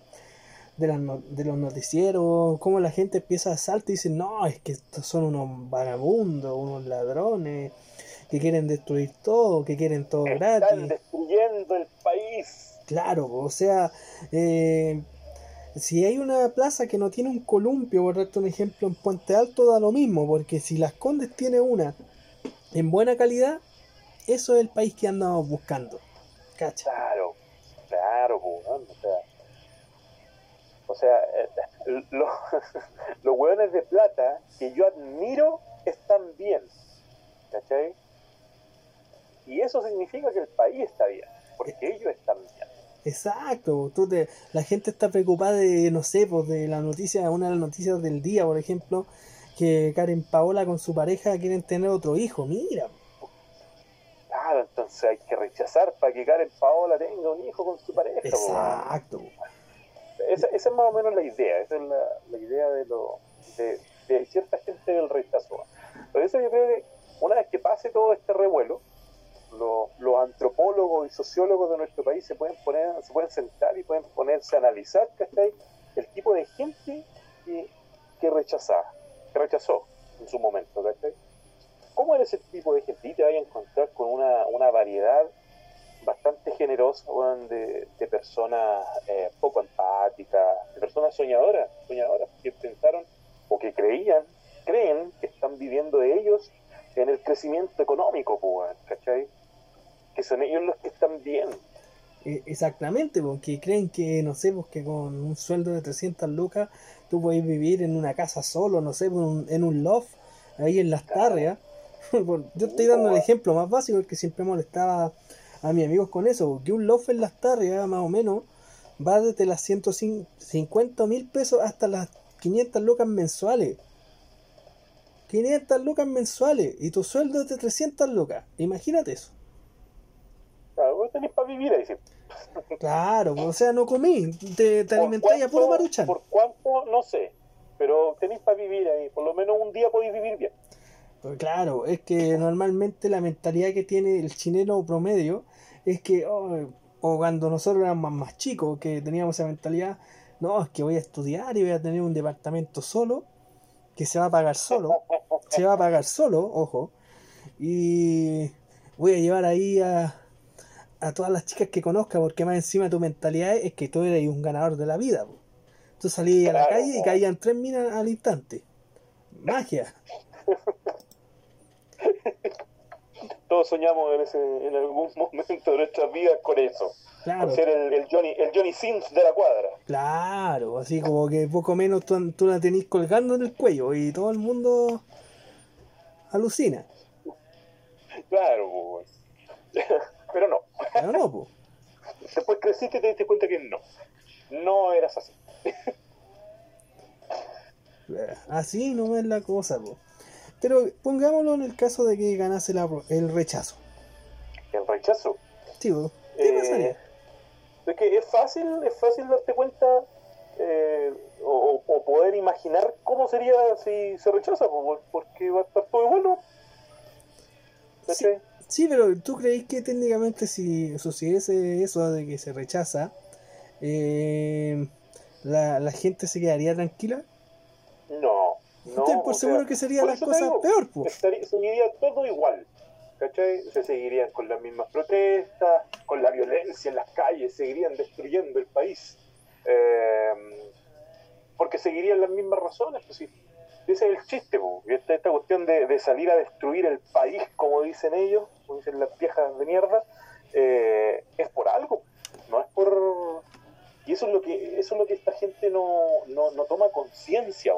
de, de los noticieros, cómo la gente empieza a saltar y dice, no, es que estos son unos vagabundos, unos ladrones, que quieren destruir todo, que quieren todo gratis. Están destruyendo el país. Claro, o sea, eh, si hay una plaza que no tiene un columpio, por darte un ejemplo, en Puente Alto da lo mismo, porque si Las Condes tiene una en buena calidad, eso es el país que andamos buscando. ¿Cacha? Claro, claro, o sea, o sea eh, los, los hueones de plata que yo admiro están bien, ¿cachai? Y eso significa que el país está bien, porque ellos están bien. Exacto, tú te, la gente está preocupada de, no sé, pues de la noticia, una de las noticias del día, por ejemplo, que Karen Paola con su pareja quieren tener otro hijo, mira. Claro, entonces hay que rechazar para que Karen Paola tenga un hijo con su pareja. Exacto. Esa, esa, es más o menos la idea, esa es la, idea de, lo, de, cierta gente del rechazo. Por eso yo creo que una vez que pase todo este revuelo, los, antropólogos y sociólogos de nuestro país se pueden poner, se pueden sentar y pueden ponerse a analizar, El tipo de gente que, que rechazaba, que rechazó en su momento, ¿Cómo era ese tipo de gente? Y te vas a encontrar con una variedad bastante generosa de, de, personas eh, poco empáticas, de personas soñadoras, soñadoras que pensaron o que creían, creen que están viviendo de ellos en el crecimiento económico, ¿cachai? que son ellos los que están bien. E, exactamente, porque creen que, no sé, pues que con un sueldo de 300 lucas tú puedes vivir en una casa solo, no sé, pues, en un loft, ahí en las tarrias. Yo estoy dando el ejemplo más básico, el que siempre molestaba a mis amigos con eso, porque un loft en las tarrias, más o menos, va desde las 150 mil pesos hasta las 500 lucas mensuales. 500 lucas mensuales y tu sueldo es de 300 lucas. Imagínate eso. Claro, vos tenés para vivir ahí. Claro, o sea, no comí, te, te alimentáis a puro maruchan. Por cuánto, no sé, pero tenéis para vivir ahí, por lo menos un día podéis vivir bien. Pues claro, es que normalmente la mentalidad que tiene el chileno promedio es que, oh, o cuando nosotros éramos más chicos, que teníamos esa mentalidad, no, es que voy a estudiar y voy a tener un departamento solo, que se va a pagar solo, se va a pagar solo, ojo, y voy a llevar ahí a, a todas las chicas que conozca, porque más encima tu mentalidad es que tú eres un ganador de la vida. Tú salías a la calle y caían tres minas al instante. Magia. Todos soñamos en, ese, en algún momento de nuestras vidas con eso. Claro. ser el, Johnny, el Johnny Sims de la cuadra. Claro, así como que poco menos tú, tú la tenés colgando en el cuello y todo el mundo alucina. Claro, pues. pero no. Pero no, pues. Después creciste y te diste cuenta que no. No eras así. así no es la cosa, pues. Pero pongámoslo en el caso de que ganase el rechazo. ¿El rechazo? Sí, ¿qué eh, pasaría? Es que es fácil, es fácil darte cuenta eh, o, poder imaginar cómo sería si se rechaza, porque va a estar todo bueno. Sí, Sí, pero ¿tú crees que técnicamente si sucediese eso de que se rechaza, eh, la, la gente se quedaría tranquila? No, no. por seguro que sería la cosa peor, pues. seguiría todo igual. ¿Cachai? Se seguirían con las mismas protestas, con la violencia en las calles, seguirían destruyendo el país. Eh, porque seguirían las mismas razones, pues sí ese es el chiste, esta, esta cuestión de, salir a destruir el país, como dicen ellos, como dicen las viejas de mierda, eh, es por algo, no es por... Y eso es lo que, eso es lo que esta gente no, no, toma conciencia,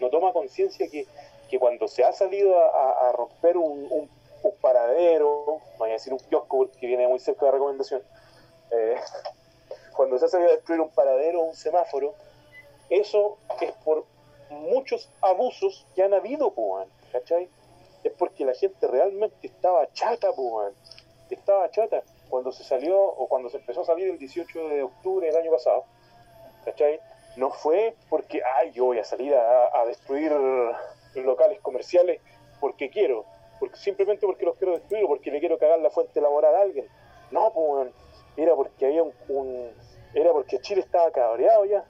no toma conciencia que, que, cuando se ha salido a, romper un, un, paradero, no voy a decir un kiosco que viene muy cerca de la recomendación, eh, cuando se ha salido a destruir un paradero o un semáforo, eso es por muchos abusos que han habido, ¿cachai? Es porque la gente realmente estaba chata, pues, estaba chata. Cuando se salió, o cuando se empezó a salir el 18 de octubre del año pasado, ¿cachai? No fue porque, ay, yo voy a salir a, a destruir locales comerciales porque quiero, porque simplemente porque los quiero destruir o porque le quiero cagar la fuente laboral a alguien. No, pues, era porque había un, era porque Chile estaba cabreado ya.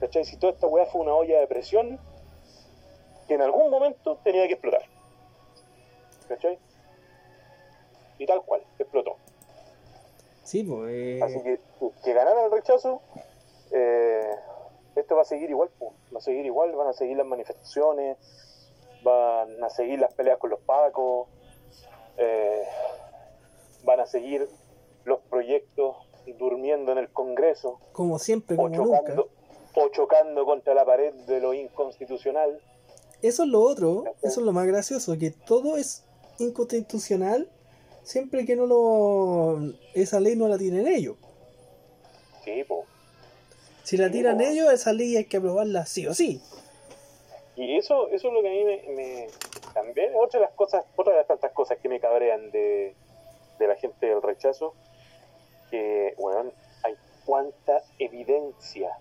¿Cachai? Si toda esta weá fue una olla de presión que en algún momento tenía que explotar. ¿Cachai? Y tal cual, explotó. Sí, pues. Eh... Así que que ganara el rechazo, eh, esto va a seguir igual, va a seguir igual, van a seguir las manifestaciones, van a seguir las peleas con los pacos, eh, van a seguir los proyectos durmiendo en el Congreso. Como siempre, como o chocando, nunca. o chocando contra la pared de lo inconstitucional. Eso es lo otro, eso es lo más gracioso, que todo es inconstitucional siempre que no lo esa ley no la tienen ellos. Sí, po. Si la tiran ellos, esa ley hay que aprobarla sí o sí. Y eso, eso es lo que a mí me, me también, otra de las cosas, otra de las tantas cosas que me cabrean de, de la gente del rechazo, que, bueno, hay cuánta evidencia,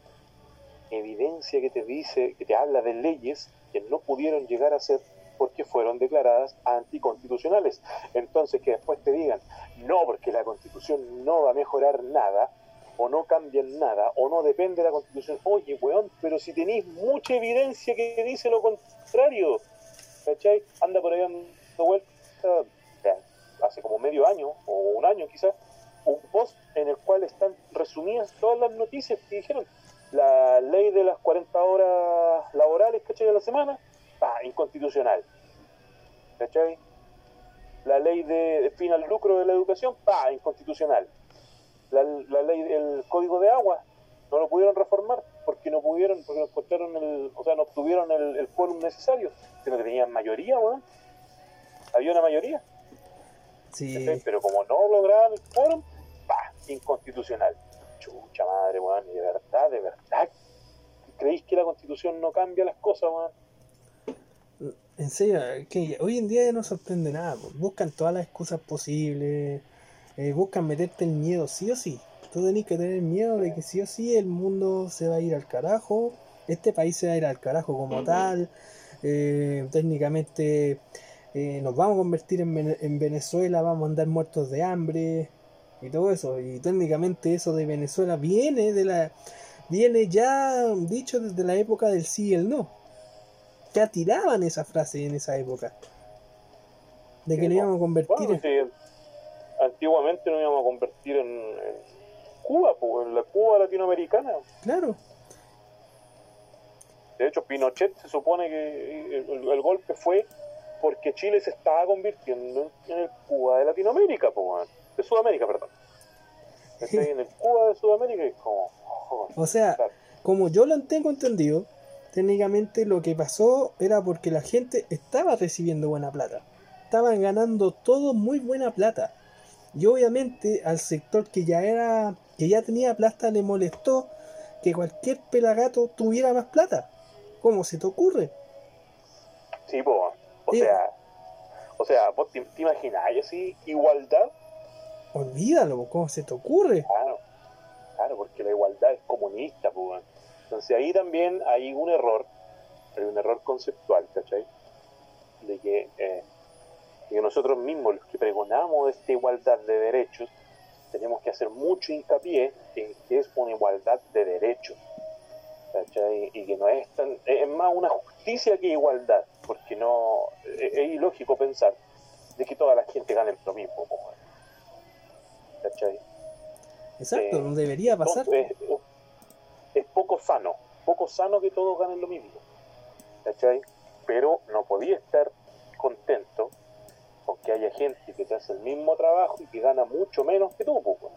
evidencia que te dice, que te habla de leyes que no pudieron llegar a ser porque fueron declaradas anticonstitucionales. Entonces que después te digan, no, porque la constitución no va a mejorar nada, o no cambian nada, o no depende de la constitución. Oye, weón, pero si tenéis mucha evidencia que dice lo contrario, ¿cachai? Anda por ahí dando vuelta, hace como medio año, o un año quizás, un post en el cual están resumidas todas las noticias que dijeron. La ley de las 40 horas laborales, ¿cachai? De la semana, pa, inconstitucional. ¿Cachai? La ley de, de fin al lucro de la educación, pa, inconstitucional. La, la ley, el código de agua, no lo pudieron reformar porque no pudieron, porque no encontraron el, o sea, no obtuvieron el, el quórum necesario, sino que tenían mayoría, weón. Había una mayoría. Sí. Pero como no lograban el quórum, pa, inconstitucional. Chucha madre, weón, y de verdad, de verdad. ¿Creéis que la constitución no cambia las cosas, weón? En serio, que hoy en día no sorprende nada. Buscan todas las excusas posibles. Eh, buscan meterte el miedo sí o sí. Tú tenés que tener miedo de que sí o sí el mundo se va a ir al carajo. Este país se va a ir al carajo como tal. eh, técnicamente eh, nos vamos a convertir en, Vene- en Venezuela, vamos a andar muertos de hambre y todo eso. Y técnicamente eso de Venezuela viene de la viene ya dicho desde la época del sí y el no. Ya tiraban esa frase en esa época. De que nos íbamos a convertir Bueno, en... antiguamente nos íbamos a convertir en, en Cuba, pues, en la Cuba latinoamericana. Claro, De hecho, Pinochet se supone que el, golpe fue porque Chile se estaba convirtiendo en el Cuba de Latinoamérica, pues, de Sudamérica, perdón. ¿Cachai? En el Cuba de Sudamérica es como... joder, o sea, claro. como yo lo tengo entendido, técnicamente lo que pasó era porque la gente estaba recibiendo buena plata. Estaban ganando todo muy buena plata. Y obviamente al sector que ya era, que ya tenía plata le molestó que cualquier pelagato tuviera más plata. ¿Cómo se te ocurre? Sí, weón. o sea... O sea, vos te, te imagináis así, igualdad, Olvídalo, ¿cómo se te ocurre? Claro, claro, porque la igualdad es comunista, pues. Entonces ahí también hay un error, hay un error conceptual, ¿cachai? De que, eh, de que nosotros mismos, los que pregonamos esta igualdad de derechos, tenemos que hacer mucho hincapié en que es una igualdad de derechos, ¿cachai? Y que no es tan, es más una justicia que igualdad, porque no, es, es ilógico pensar de que toda la gente gane lo mismo. ¿cachai? Exacto, Eh, no debería pasar. Es, es poco sano, poco sano que todos ganen lo mismo. ¿Cachai? Pero no podía estar contento con que haya gente que te hace el mismo trabajo y que gana mucho menos que tú, pues.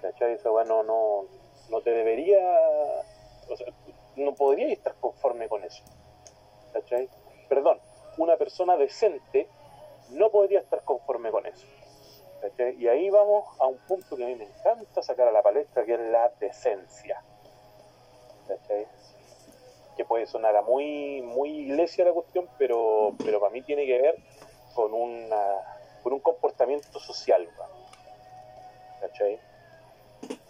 ¿Cachai? Eso bueno, no, no te debería, o sea, no podría estar conforme con eso. ¿Cachai? Perdón, una persona decente no podría estar conforme con eso. ¿cachai? Y ahí vamos a un punto que a mí me encanta sacar a la palestra, que es la decencia. ¿cachai? Que puede sonar a muy, muy iglesia la cuestión, pero, pero para mí tiene que ver con, una, con un comportamiento social. ¿Cachai?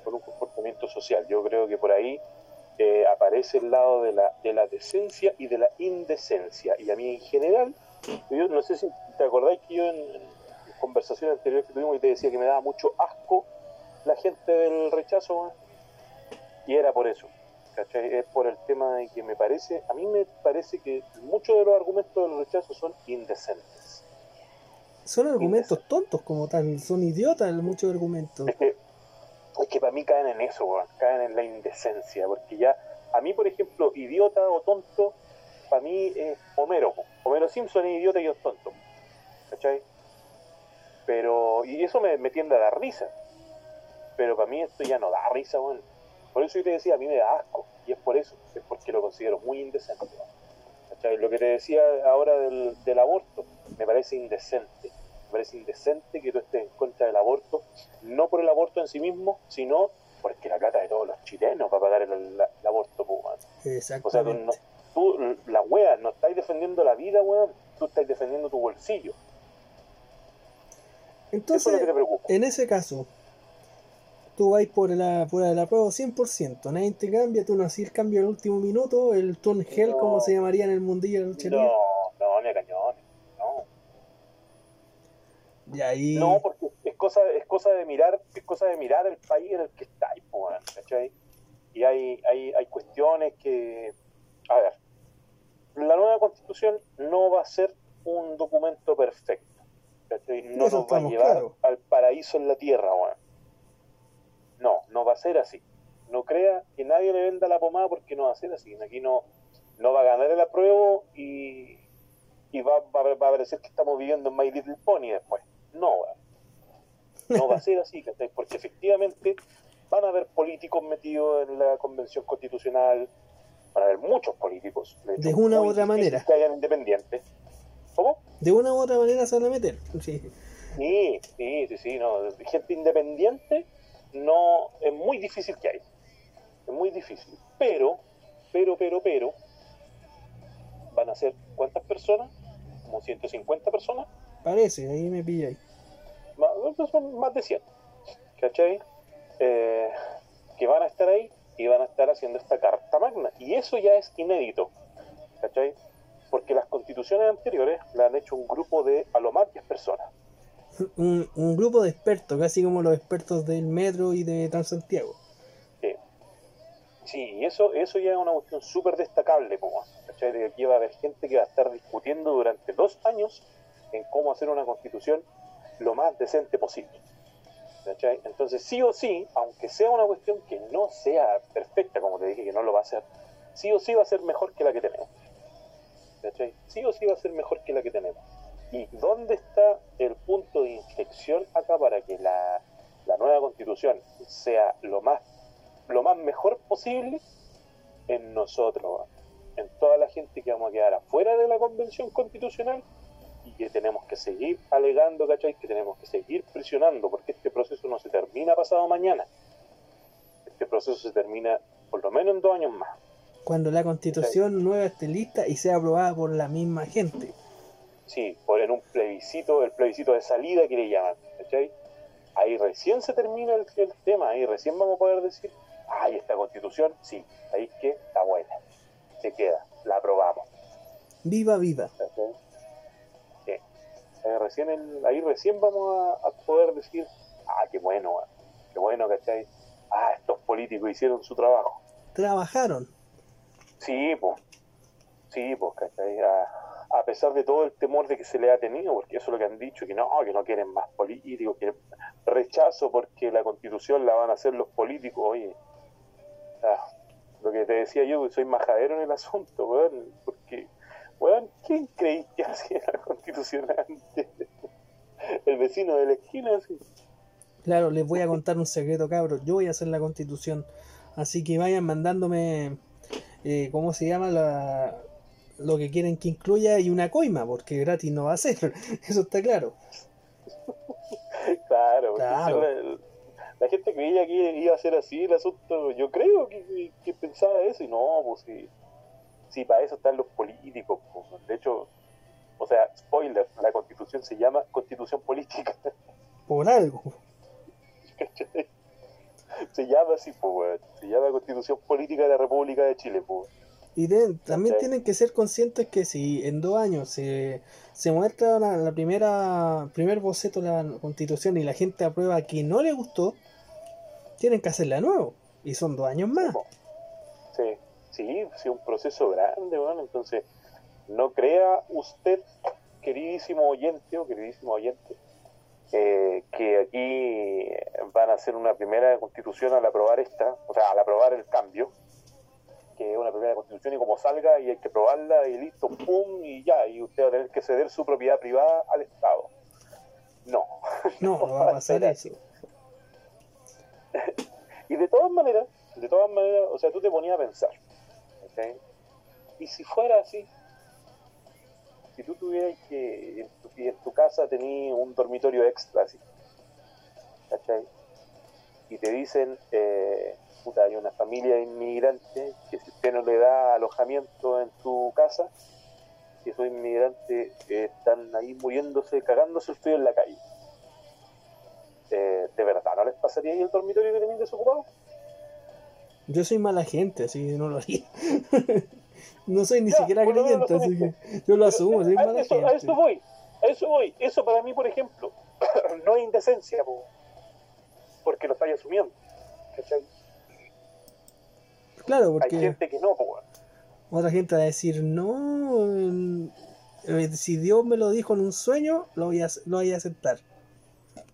Con un comportamiento social. Yo creo que por ahí eh, aparece el lado de la, de la decencia y de la indecencia. Y a mí en general, yo no sé si te acordáis que yo en, conversaciones anteriores que tuvimos y te decía que me daba mucho asco la gente del rechazo, y era por eso. Es por el tema de que me parece, a mí me parece que muchos de los argumentos del rechazo son indecentes. Son argumentos tontos como tal, son idiotas muchos argumentos. Es que, es que para mí caen en eso, caen en la indecencia, porque ya, a mí por ejemplo, idiota o tonto, para mí es Homero. Homero Simpson es idiota y es tonto. ¿Cachai? Pero, y eso me, me tiende a dar risa. Pero para mí esto ya no da risa, bueno por eso yo te decía, a mí me da asco, y es por eso, es porque lo considero muy indecente. Lo que te decía ahora del, del aborto, me parece indecente. Me parece indecente que tú estés en contra del aborto, no por el aborto en sí mismo, sino porque la plata de todos los chilenos para pagar el, aborto. Exactamente. O sea, tú, la wea, no estáis defendiendo la vida, weón, tú estás defendiendo tu bolsillo. Entonces, en ese caso, tú vas por la, por la prueba 100%, nadie te cambia, tú no haces el cambio al último minuto, el turn hell, como se llamaría en el mundillo de la lucha No, no, ni a no. Y ahí... No, porque es cosa, es cosa de mirar, es cosa de mirar el país en el que estáis, ¿cachai? Y hay, hay, hay cuestiones que, a ver, la nueva constitución no va a ser un documento perfecto, ¿cachai? No nos va a llevar al paraíso en la tierra, bueno no, no va a ser así. No crea que nadie le venda la pomada porque no va a ser así. Aquí no, no va a ganar el apruebo y, y va, va, a parecer que estamos viviendo en My Little Pony después. No, no va a ser así, porque efectivamente van a haber políticos metidos en la convención constitucional, van a haber muchos políticos. De, una u otra manera. Que hayan independientes. ¿Cómo? De una u otra manera se van a meter. Sí, sí, sí, sí, sí no. Gente independiente no es muy difícil que hay. Es muy difícil. Pero, pero, pero, pero, van a ser ¿cuántas personas? Como 150 personas. Parece, ahí me pilla ahí. Más, son más de 100. ¿Cachai? Eh, que van a estar ahí y van a estar haciendo esta carta magna. Y eso ya es inédito. ¿Cachai? Porque las constituciones anteriores la han hecho un grupo de a lo más 10 personas un, un, grupo de expertos, casi como los expertos del metro y de Transantiago. Sí, sí y eso, eso ya es una cuestión súper destacable, como, De aquí va a haber gente que va a estar discutiendo durante dos años en cómo hacer una constitución lo más decente posible. Entonces, sí o sí, aunque sea una cuestión que no sea perfecta, como te dije que no lo va a ser, sí o sí va a ser mejor que la que tenemos. Sí o sí va a ser mejor que la que tenemos. ¿Y dónde está el punto de inflexión acá para que la, nueva constitución sea lo más, lo más mejor posible en nosotros, en toda la gente que vamos a quedar afuera de la convención constitucional y que tenemos que seguir alegando, ¿cachai? Que tenemos que seguir presionando porque este proceso no se termina pasado mañana. Este proceso se termina por lo menos en dos años más. Cuando la constitución nueva esté lista y sea aprobada por la misma gente. Sí, por en un plebiscito, el plebiscito de salida que le llaman, ¿cachai? Ahí recién se termina el, tema, ahí recién vamos a poder decir, ay, esta constitución, sí, ahí que está buena, se queda, la aprobamos. Viva, viva. Ahí recién, ahí recién vamos a, poder decir, ah, qué bueno, qué bueno, ¿cachai? Ah, estos políticos hicieron su trabajo. Trabajaron. Sí, pues. Sí, pues, ¿cachai? Ah, a pesar de todo el temor de que se le ha tenido, porque eso es lo que han dicho, que no, que no quieren más políticos, que rechazo porque la constitución la van a hacer los políticos, oye, ah, lo que te decía yo, que soy majadero en el asunto, weón, porque, weón, ¿quién creí que hacía la constitución antes? El vecino de la esquina, así. Claro, les voy a contar un secreto, cabros, yo voy a hacer la constitución, así que vayan mandándome, eh, ¿cómo se llama la lo que quieren que incluya y una coima, porque gratis no va a ser, eso está claro. claro, La, gente creía que iba a ser así el asunto, yo creo que, pensaba eso y no, pues si, si para eso están los políticos. po. De hecho, o sea, spoiler, la constitución se llama constitución política. Por algo. se llama así, weón. Se llama constitución política de la República de Chile, po. Y de- también tienen que ser conscientes que si en dos años se, se muestra la, la primera primer boceto de la constitución y la gente aprueba que no le gustó, tienen que hacerla de nuevo. Y son dos años más. Po. Sí, sí, sí, un proceso grande, weón. Entonces, no crea usted, queridísimo oyente o queridísimo oyente, eh, que aquí van a hacer una primera constitución al aprobar esta, o sea, al aprobar el cambio, que es una primera constitución y como salga y hay que aprobarla y listo, pum, y ya, y usted va a tener que ceder su propiedad privada al Estado. No. No, no va a pasar eso. Y de todas maneras, de todas maneras, o sea, tú te ponías a pensar, Y si fuera así, si tú tuvieras que, en tu, en tu casa tenías un dormitorio extra, así, ¿cachai? Y te dicen, eh, puta, hay una familia inmigrante que si usted no le da alojamiento en tu casa, si esos inmigrantes eh, están ahí muriéndose, cagándose el frío en la calle. Eh, ¿De verdad no les pasaría ahí el dormitorio que tenían desocupado? Yo soy mala gente, así que no lo haría. no soy ni Ya, siquiera creyente, así que yo lo asumo, soy a, mala eso, a gente. eso voy, a eso voy. Eso para mí, por ejemplo, no es indecencia, po, porque lo estáis asumiendo. ¿cachai? Claro, Hay porque gente que no, po, otra gente va a decir, no, eh, si Dios me lo dijo en un sueño, lo voy a, lo voy a aceptar.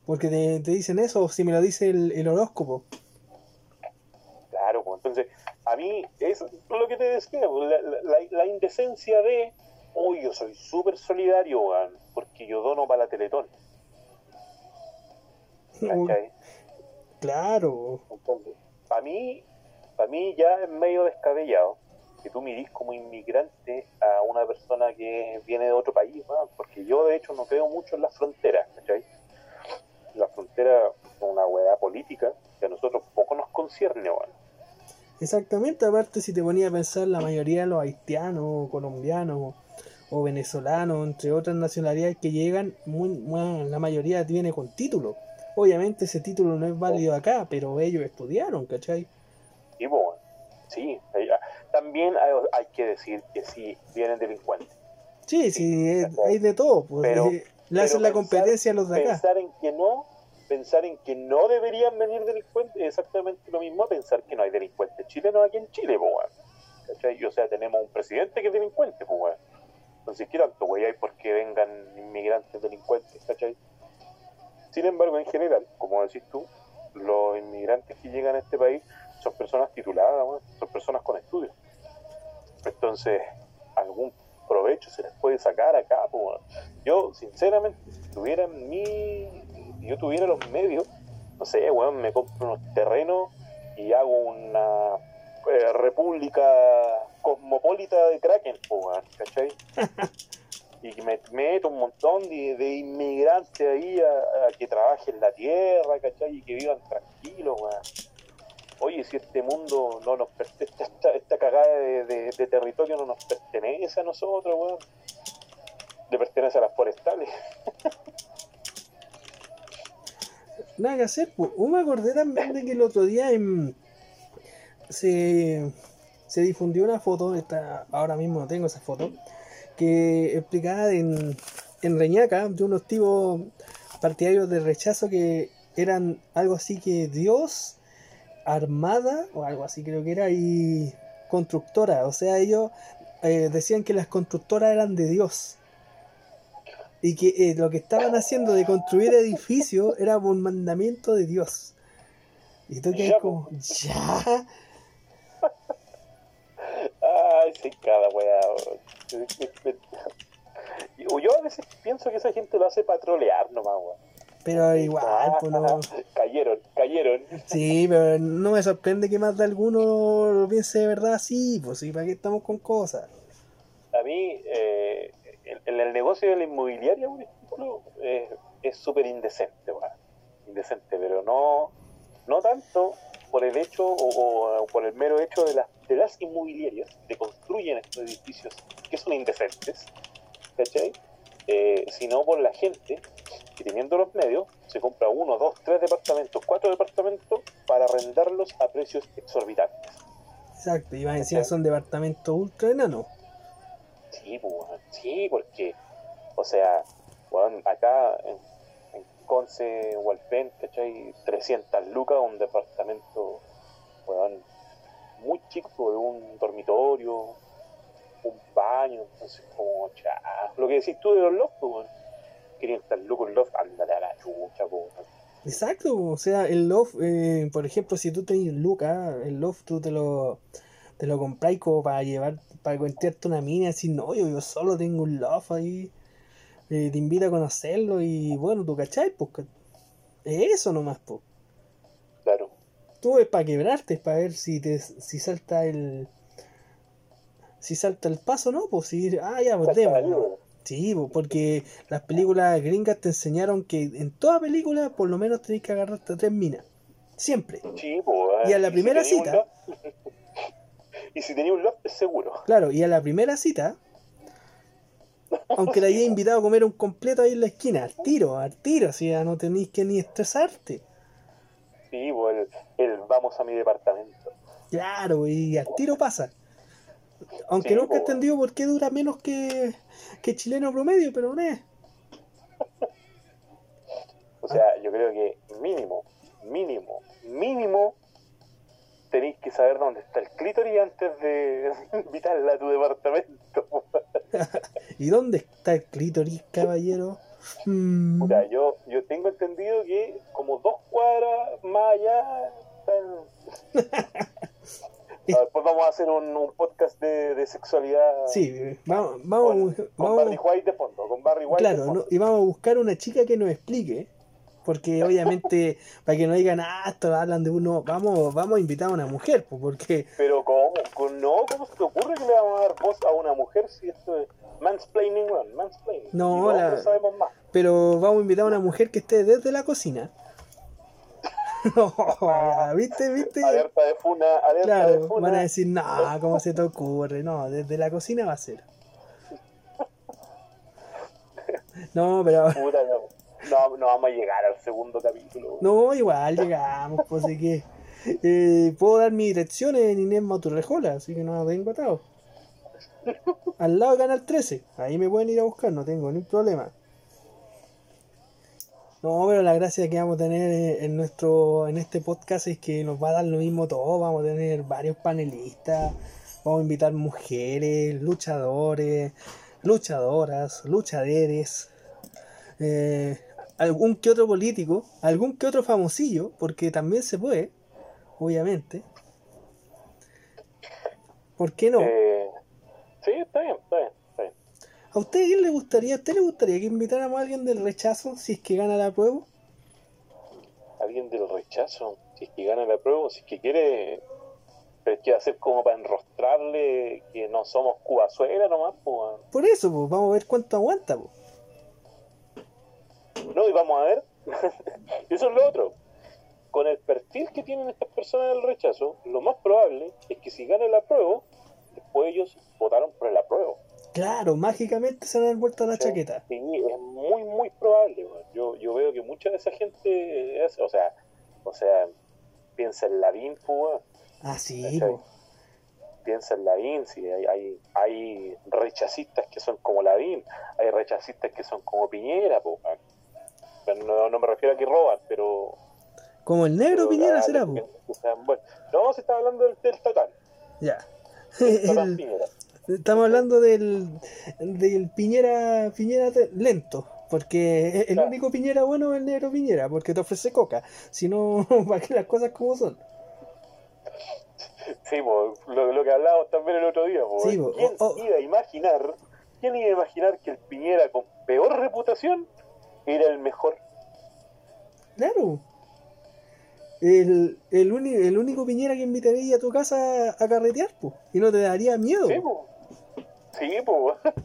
Porque te, te dicen eso, o si me lo dice el, el horóscopo. A mí es lo que te decía, pues, la, la- la- indecencia de, uy, yo soy súper solidario, porque yo dono para la Teletón. ¿cachai? Claro, Entonces, para mí, para mí ya es medio descabellado que tú mirís como inmigrante a una persona que viene de otro país, porque yo de hecho no creo mucho en las fronteras, ¿cachai? La frontera es una hueá política que a nosotros poco nos concierne, weón. Exactamente. Aparte, si te ponía a pensar, la mayoría de los haitianos, colombianos o venezolanos, entre otras nacionalidades que llegan, muy, muy- la mayoría viene con título. Obviamente ese título no es válido acá, pero ellos estudiaron, ¿cachai? Y bueno, sí, eh, también hay, hay que decir que sí, vienen delincuentes. Sí, sí, es- ¿cachai? hay de todo. Pues, Pero- eh, le hacen la competencia a los de acá. Pensar en que no, pensar en que no deberían venir delincuentes es exactamente lo mismo pensar que no hay delincuentes chilenos aquí en Chile, po. ¿Cachai? O sea, tenemos un presidente que es delincuente, pues, weón. Entonces, ¿qué tanto, güey, hay porque vengan inmigrantes delincuentes. Sin embargo, en general, como decís tú, los inmigrantes que llegan a este país son personas tituladas, son personas con estudios. Entonces, algún provecho se les puede sacar acá, pues, weón. Yo, sinceramente, si tuviera mi, si yo tuviera los medios, no sé, weón, me compro unos terrenos y hago una eh, república cosmopolita de Kraken, weón, ¿cachai? y me meto un montón de, de inmigrantes ahí a, a que trabajen la tierra, ¿cachai? Y que vivan tranquilos, weón. Oye, si este mundo no nos pertenece, esta, esta cagada de, de- de territorio no nos pertenece a nosotros, weón. Le pertenece a las forestales. Nada que hacer, pues. Me acordé también de que el otro día se, se difundió una foto, esta, ahora mismo no tengo esa foto, que explicaba en, en Reñaca de unos tipos partidarios de rechazo que eran algo así que Dios, Armada, o algo así creo que era, y constructora. O sea, ellos eh, decían que las constructoras eran de Dios. Y que eh, lo que estaban haciendo de construir edificios era por mandamiento de Dios. Y tú que como, ya. Ay, sí, cada weá. Yo a veces pienso que esa gente lo hace para trolear nomás, weón. Pero igual, pues no. Cayeron, cayeron. Sí, pero no me sorprende que más de alguno lo piense de verdad así, pues sí, ¿para qué estamos con cosas? A mí, eh, en el negocio de la inmobiliaria, por ejemplo, eh, es súper indecente. Indecente, pero no, no tanto por el hecho o, o por el mero hecho de, las de las inmobiliarias que construyen estos edificios que son indecentes, ¿cachai? Eh, sino por la gente que teniendo los medios se compra uno, dos, tres departamentos, cuatro departamentos para arrendarlos a precios exorbitantes. Exacto, y más encima son departamentos ultra enanos. Sí, pues, sí, porque, o sea, bueno, acá en, en Conce, Hualpén, ¿cachai? 300 lucas un departamento, bueno, muy chico, de un dormitorio, un baño, entonces como, cha, lo que decís tú de los lofts, pues, 500 lucas un loft, ándale a la chucha, pues. Exacto, o sea, el loft, eh, por ejemplo, si tú tenés lucas, el loft tú te lo, te lo compráis como para llevar, para cuentearte una mina, así, no, yo, yo solo tengo un loft ahí, eh, te invito a conocerlo y bueno, tú cachai, pues, es eso nomás, pues. Claro. Tú es para quebrarte, es para ver si te, si salta el, si salta el paso, ¿no? Pues si, ah, ya, pues démosle. Sí, pues, porque las películas gringas te enseñaron que en toda película por lo menos tenés que agarrarte a tres minas. Siempre. Sí, pues, Y a la primera cita. y si tenía un loft, es seguro. Claro, y a la primera cita, aunque le hayas invitado a comer un completo ahí en la esquina, al tiro, al tiro, así ya no tenéis que ni estresarte. Sí, pues el, el vamos a mi departamento. Claro, y al tiro pasa. Aunque Sí, nunca he entendido por qué dura menos que, que chileno promedio, pero no es. O sea, yo creo que mínimo, mínimo, mínimo tenéis que saber dónde está el clítoris antes de invitarla a tu departamento. ¿Y dónde está el clítoris, caballero? Mm, Puta, yo, yo tengo entendido que como dos cuadras más allá están... Ah, Después vamos a hacer un, un podcast de, de sexualidad sí, vamos, con, vamos, con vamos- Barry White de fondo, con Barry White de claro, fondo. ¿no? y vamos a buscar una chica que nos explique, porque obviamente, para que no digan, ah, esto hablan de uno, vamos, vamos a invitar a una mujer, pues, porque, Pero ¿cómo? ¿Con- No, ¿cómo se te ocurre que le vamos a dar voz a una mujer si esto es mansplaining, weón? Mansplaining. No, Y la- sabemos más. pero vamos a invitar a una mujer que esté desde la cocina. No, ¿viste, viste? Alerta de funa, alerta de Claro, funa. van a decir, no, ¿cómo se te ocurre? No, desde la cocina va a ser. No, pero no. No, no vamos a llegar al segundo capítulo. no, igual llegamos, pues así que eh, puedo dar mi dirección en Inés Maturrejola, así que no tengo atado. Al lado de Canal 13, ahí me pueden ir a buscar, no tengo ningún problema. No, pero la gracia que vamos a tener eh, en nuestro en este podcast es que nos va a dar lo mismo todo, vamos a tener varios panelistas, vamos a invitar mujeres, luchadores, luchadoras, luchaderes, eh, algún que otro político, algún que otro famosillo, porque también se puede, obviamente. ¿Por qué no? Eh, sí, está bien, está bien, está bien. ¿A usted quién le gustaría? ¿A usted le gustaría que invitáramos a alguien del rechazo si es que gana la prueba? Alguien del rechazo, si es que gana la prueba, si es que quiere, pero es que hacer como para enrostrarle que no somos cubazuela nomás, pues. Por eso, pues, vamos a ver cuánto aguanta. Pues. No, y vamos a ver, eso es lo otro. Con el perfil que tienen estas personas del rechazo, lo más probable es que si gana la prueba, después ellos votaron por el apruebo. Claro, mágicamente se dar vuelta la Sí, chaqueta. Sí, es muy, muy probable. Yo, yo veo que mucha de esa gente, es- o sea, o sea, piensa en Lavín, pues. Ah, sí, pues. piensa en Lavín, si hay, hay, hay rechazistas que son como Lavín, hay rechazistas que son como Piñera, pues, weón. Pero no, no me refiero a que roban, pero... Como el negro Piñera será, pues. buenos. No, se está hablando del, del total, Ya. del total El- Piñera. Estamos hablando del, del Piñera, Piñera lento, porque el Claro. único Piñera bueno es el negro Piñera, porque te ofrece coca, si no, para que las cosas como son. Sí, pues, lo, lo que hablábamos también el otro día, Sí, po, ¿quién iba a imaginar, quién iba a imaginar que el Piñera con peor reputación era el mejor? Claro. El, el, uni- el único Piñera que invitaría a tu casa a carretear, pues, y no te daría miedo. Sí, pues. Sí, pues.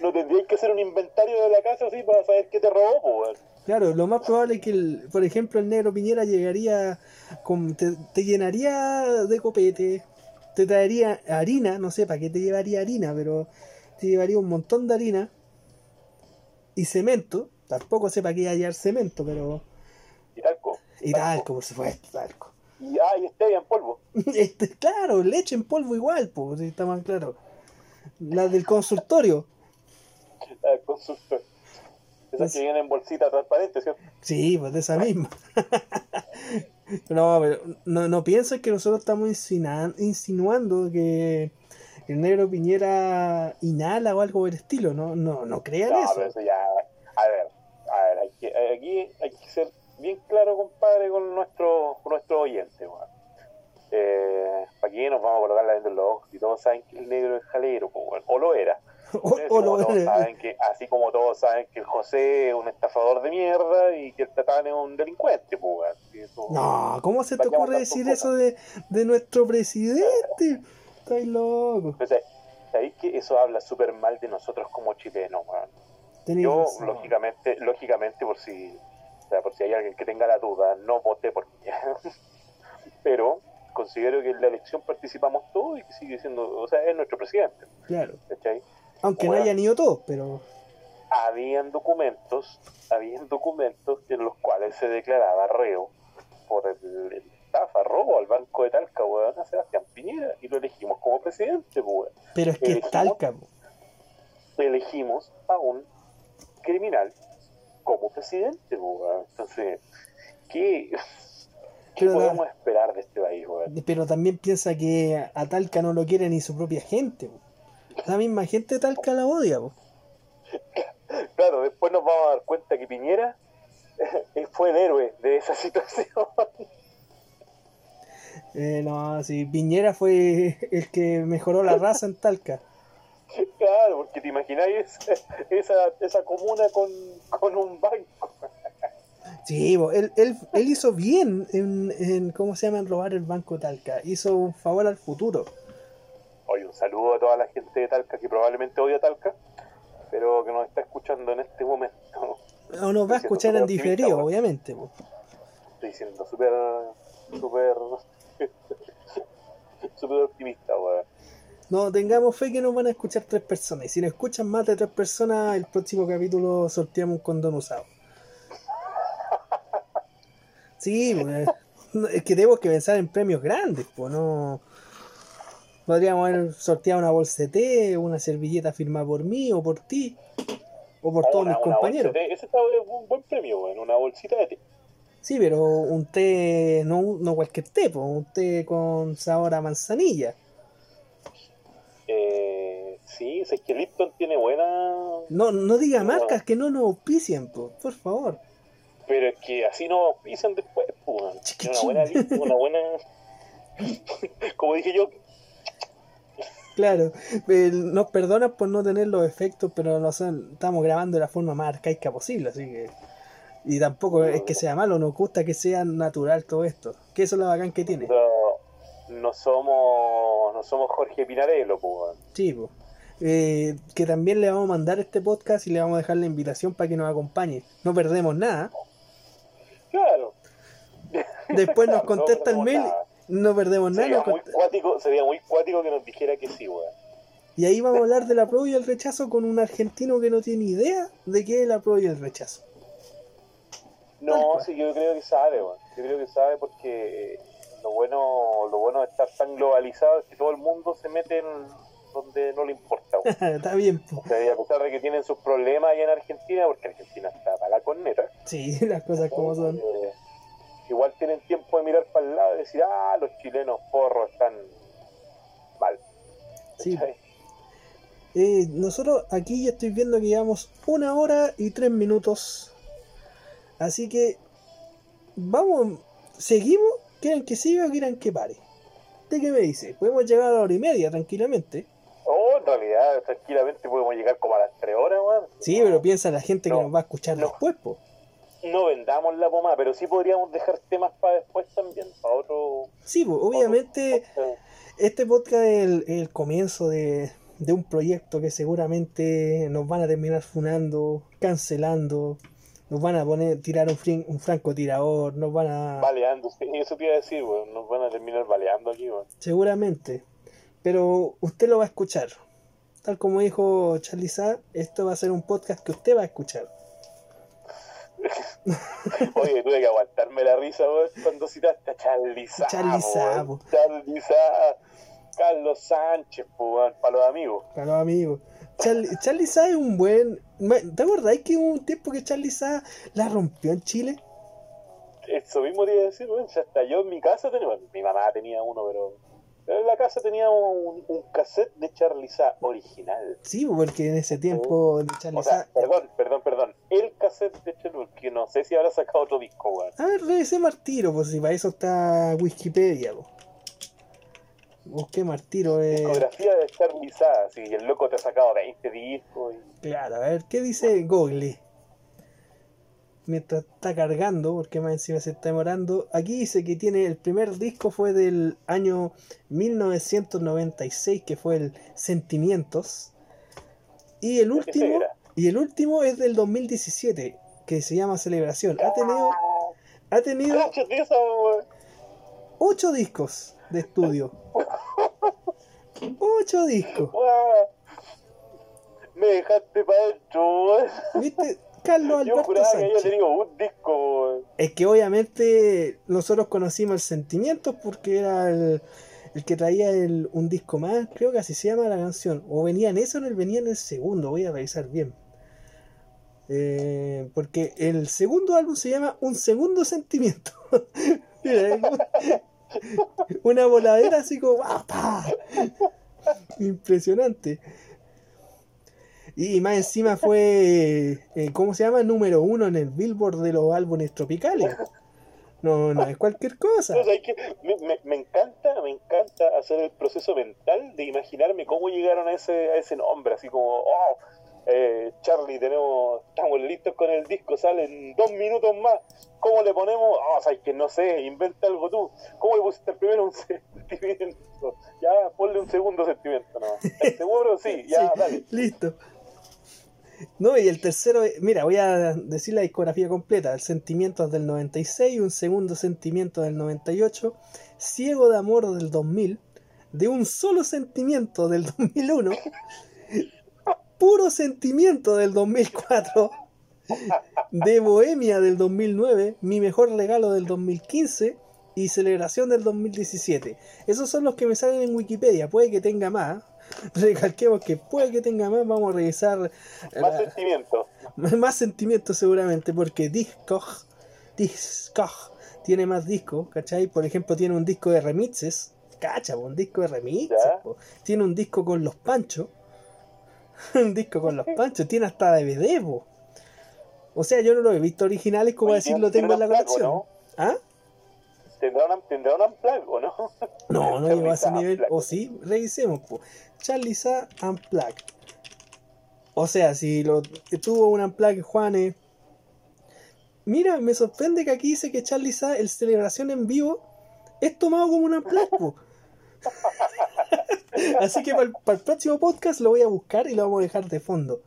No tendríais que hacer un inventario de la casa así para saber qué te robó, pues. Claro, lo más probable es que, el, por ejemplo, el negro Piñera llegaría, con, te, te llenaría de copete, te traería harina, no sé para qué te llevaría harina, pero te llevaría un montón de harina y cemento. Tampoco sé para qué hallar cemento, pero. Y talco. Y talco, por supuesto, talco. Y, ah, y stevia en polvo. Este, claro, leche en polvo igual, pues, si está más claro. La del consultorio. La del consultorio. Esas que vienen en bolsita transparente, ¿cierto? Sí, pues de esa misma. no, pero no, no pienses que nosotros estamos insinuando que el negro Piñera inhala o algo por el estilo. No, no, no crean No, eso. pero eso ya. A ver, a ver, hay que, aquí hay que ser bien claro, compadre, con nuestro, con nuestro oyente, weón. Eh, ¿Para qué nos vamos a colocar la venda en los ojos? Si todos saben que el negro es jalero, pues, o lo era. O- o lo- todos saben que, así como todos saben que el José es un estafador de mierda y que el Tatán es un delincuente, pues. Y No, ¿cómo se te ocurre decir eso de, de nuestro presidente? Estáis loco. O sea, ¿sabéis que eso habla súper mal de nosotros como chilenos, weón? Tenéis Yo, razón. lógicamente, lógicamente, por si, o sea, por si hay alguien que tenga la duda, no voté por Piñera. Pero considero que en la elección participamos todos y que sigue siendo, o sea, es nuestro presidente, Claro. ¿cachai? Aunque no Bueno. hayan ido todos, pero. Habían documentos, habían documentos en los cuales se declaraba reo por el, el estafa, robo al Banco de Talca, weón, a Sebastián Piñera, y lo elegimos como presidente, pues, weón. Pero es que es Elegimos- talca. elegimos a un criminal como presidente, pues, weón. Entonces, ¿qué, qué Pero la- podemos esperar de este país, weón? Pero también piensa que a Talca no lo quiere ni su propia gente. La misma gente de Talca la odia. Claro, después nos vamos a dar cuenta que Piñera fue el héroe de esa situación. Eh, no, si Piñera fue el que mejoró la raza en Talca. claro, porque te imagináis esa, esa comuna con, con un banco. Sí, él, él, él hizo bien en, en, ¿cómo se llama? En robar el banco de Talca. Hizo un favor al futuro. Oye, un saludo a toda la gente de Talca que probablemente odia Talca, pero que nos está escuchando en este momento. O nos va a escuchar en diferido, obviamente. po. Estoy siendo súper, súper, súper optimista, weón. No, tengamos fe que nos van a escuchar tres personas. Y si nos escuchan más de tres personas, el próximo capítulo sorteamos un condón usado. Sí, pues, es que tenemos que pensar en premios grandes, pues no. Podríamos haber sorteado una bolsa de té, una servilleta firmada por mí o por ti, o por todos Una- mis una compañeros. Ese está un buen premio, weón. Una bolsita de té. Sí, pero un té, no, no cualquier té, pues, un té con sabor a manzanilla. Eh, sí, es que Lipton tiene buena. No, no diga marcas que no nos auspician, po, por favor. Pero es que así nos pisan después. Chiquichín. Una buena Lipton, una buena. Como dije yo, Claro, eh, nos perdonan por no tener los efectos, pero no son, estamos grabando de la forma más arcaica posible, así que... Y tampoco es que sea malo, nos gusta que sea natural todo esto. Que eso es lo bacán que tiene. no, no somos no somos Jorge Pinarello, pues. Sí, po. Eh, que también le vamos a mandar este podcast y le vamos a dejar la invitación para que nos acompañe. No perdemos nada. Claro. Después nos No contesta el mail. nada. No perdemos nada. Sería nos muy cuático, sería muy cuático que nos dijera que sí, weón. Y ahí vamos a hablar del apruebo y el rechazo con un argentino que no tiene idea de qué es el apruebo y el rechazo. No, sí, yo creo que sabe, weón. Yo creo que sabe porque eh, lo bueno, lo bueno de estar tan globalizado es que todo el mundo se mete en donde no le importa. Está bien, po. O sea, y a pesar de que tienen sus problemas allá en Argentina, porque Argentina está para la corneta, Sí, las cosas como son. eh, igual tienen tiempo de mirar para el lado y decir, ah, los chilenos porros están mal. Sí. Eh, nosotros aquí ya estoy viendo que llevamos una hora y tres minutos. Así que vamos, seguimos. ¿Quieren que siga o quieren que pare? ¿De qué me dice? Podemos llegar a la hora y media tranquilamente. Oh, en realidad, tranquilamente podemos llegar como a las 3 horas, weón. Sí, pero piensa la gente que No, nos va a escuchar no. después, po. No vendamos la pomada, pero sí podríamos dejar temas para después también, para otro... Sí, pues obviamente otro- este podcast es el, el comienzo de, de un proyecto que seguramente nos van a terminar funando, cancelando, Nos van a poner, tirar un, frin- un francotirador, nos van a... Baleando, eso te iba a decir, weón. Nos van a terminar baleando aquí, weón. Seguramente. Pero usted lo va a escuchar. Tal como dijo Charlie Sa, esto va a ser un podcast que usted va a escuchar. Oye, tuve que aguantarme la risa, weón, cuando citaste a Charlie Sa, Carlos Sánchez, weón, para los amigos. Para los amigos. Charlie, Charlie Sa es un buen... ¿Te acordás que hubo un tiempo que Charlie Sa la rompió en Chile? Eso mismo te iba a decir, weón. ya Hasta yo en mi casa tenía, bueno, mi mamá tenía uno, pero, pero en la casa tenía un, un cassette de Charlie Sa original. Sí, porque en ese tiempo de Charlie O sea, perdón, perdón, perdón. El cassette de Charlie, porque no sé si habrá sacado otro disco, weón. A ver, revisemos al tiro, pues si para eso está Wikipedia. po. Busqué Martiro. Eh... Discografía de Charlie Sa, si el loco te ha sacado 20 discos. Y... Claro, a ver, ¿qué dice Google? Mientras está cargando, porque más encima se está demorando. Aquí dice que tiene el primer disco fue del año 1996, que fue el Sentimientos. Y el ¿De qué último, y el último es del 2017, que se llama Celebración. Ha tenido, ha tenido ocho discos de estudio. Ocho discos. Weón. Me dejaste para adentro, weón. ¿Viste? Carlos Yo Alberto que había Sánchez. tenido un disco. Es que obviamente nosotros conocimos el sentimiento porque era el, el que traía el, un disco más, creo que así se llama la canción. O venía en eso o no, venía en el segundo, voy a revisar bien. Eh, porque el segundo álbum se llama Un Segundo Sentimiento. Mira, una voladera así como ¡ah, pa! impresionante. Y más encima fue, eh, ¿cómo se llama? Número uno en el Billboard de los álbumes tropicales. No, no es cualquier cosa. Me- me encanta, me encanta hacer el proceso mental de imaginarme cómo llegaron a ese, a ese nombre, así como, oh, eh, Charlie, tenemos, estamos listos con el disco, salen dos minutos más, ¿cómo le ponemos? Oh, o sea, es que no sé, inventa algo tú, ¿cómo le pusiste el primero un sentimiento? Ya, ponle un segundo sentimiento, ¿no? ¿Estás seguro? Sí, ya, Sí, dale. Listo. No, y el tercero, eh, mira, voy a decir la discografía completa. El Sentimiento es del 96, un segundo Sentimiento del 98, Ciego de Amor del 2000, de un solo sentimiento del 2001, Puro Sentimiento del 2004, de Bohemia del 2009, Mi Mejor Regalo del 2015 y Celebración del 2017. Esos son los que me salen en Wikipedia. Puede que tenga más. Recalquemos que puede que tenga más. Vamos a revisar Más la- sentimiento. más sentimientos seguramente, porque Discog, Discog tiene más discos, ¿cachai? Por ejemplo, tiene un disco de remixes, cacha, un disco de remixes, tiene un disco con los panchos, un disco con los panchos, tiene hasta DVD, po. O sea, yo no lo he visto originales, como Oye, decir ¿tiene- lo tengo en la un colección. ¿Ah? ¿Tendrá una, tendrá un unplug o no? No, no llegó a ese nivel. O sí, revisemos. po. Charlie Sa Unplugged. O sea, si lo tuvo un Unplugged Juanes. Mira, me sorprende que aquí dice que Charlie Sa, el celebración en vivo, es tomado como un Unplugged. po. Así que para el, para el próximo podcast lo voy a buscar y lo vamos a dejar de fondo.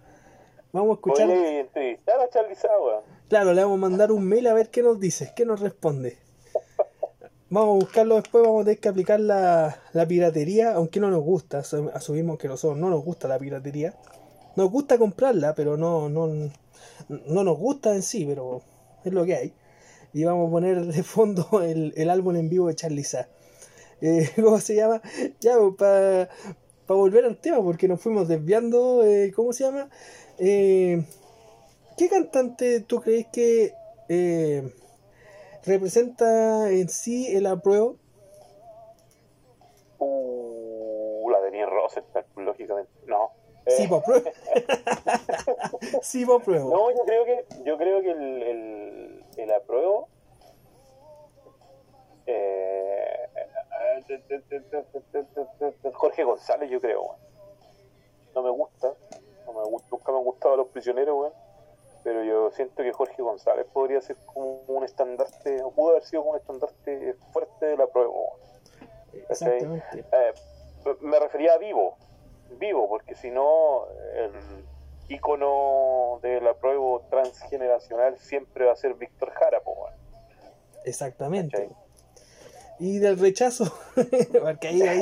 Vamos a escuchar. Podría entrevistar a Charlie Sa, weón. Claro, le vamos a mandar un mail a ver qué nos dice, qué nos responde. Vamos a buscarlo después, vamos a tener que aplicar la, la piratería, aunque no nos gusta, asu- asumimos que nosotros no nos gusta la piratería. Nos gusta comprarla, pero no, no, no nos gusta en sí, pero es lo que hay. Y vamos a poner de fondo el, el álbum en vivo de Charlie Sa. Eh, ¿Cómo se llama? Ya, para volver al tema, porque nos fuimos desviando, eh, ¿cómo se llama? Eh, ¿Qué cantante tú crees que eh, representa en sí el apruebo? Uh, la de Niel Rosenthal, lógicamente. No. Sí, Eh, po apruebo. sí, po apruebo. No, yo creo que, yo creo que el, el, el apruebo. Eh, Jorge González, yo creo, weón. No me gusta, no me gusta, nunca me han gustado los prisioneros, weón. Pero yo siento que Jorge González podría ser como un estandarte, o pudo haber sido como un estandarte fuerte de la prueba, weón. Exactamente. Eh, me refería a vivo, vivo, porque si no, el, ícono del apruebo transgeneracional siempre va a ser Víctor Jara, po, weón. Exactamente. Y del rechazo, porque ahí, ahí,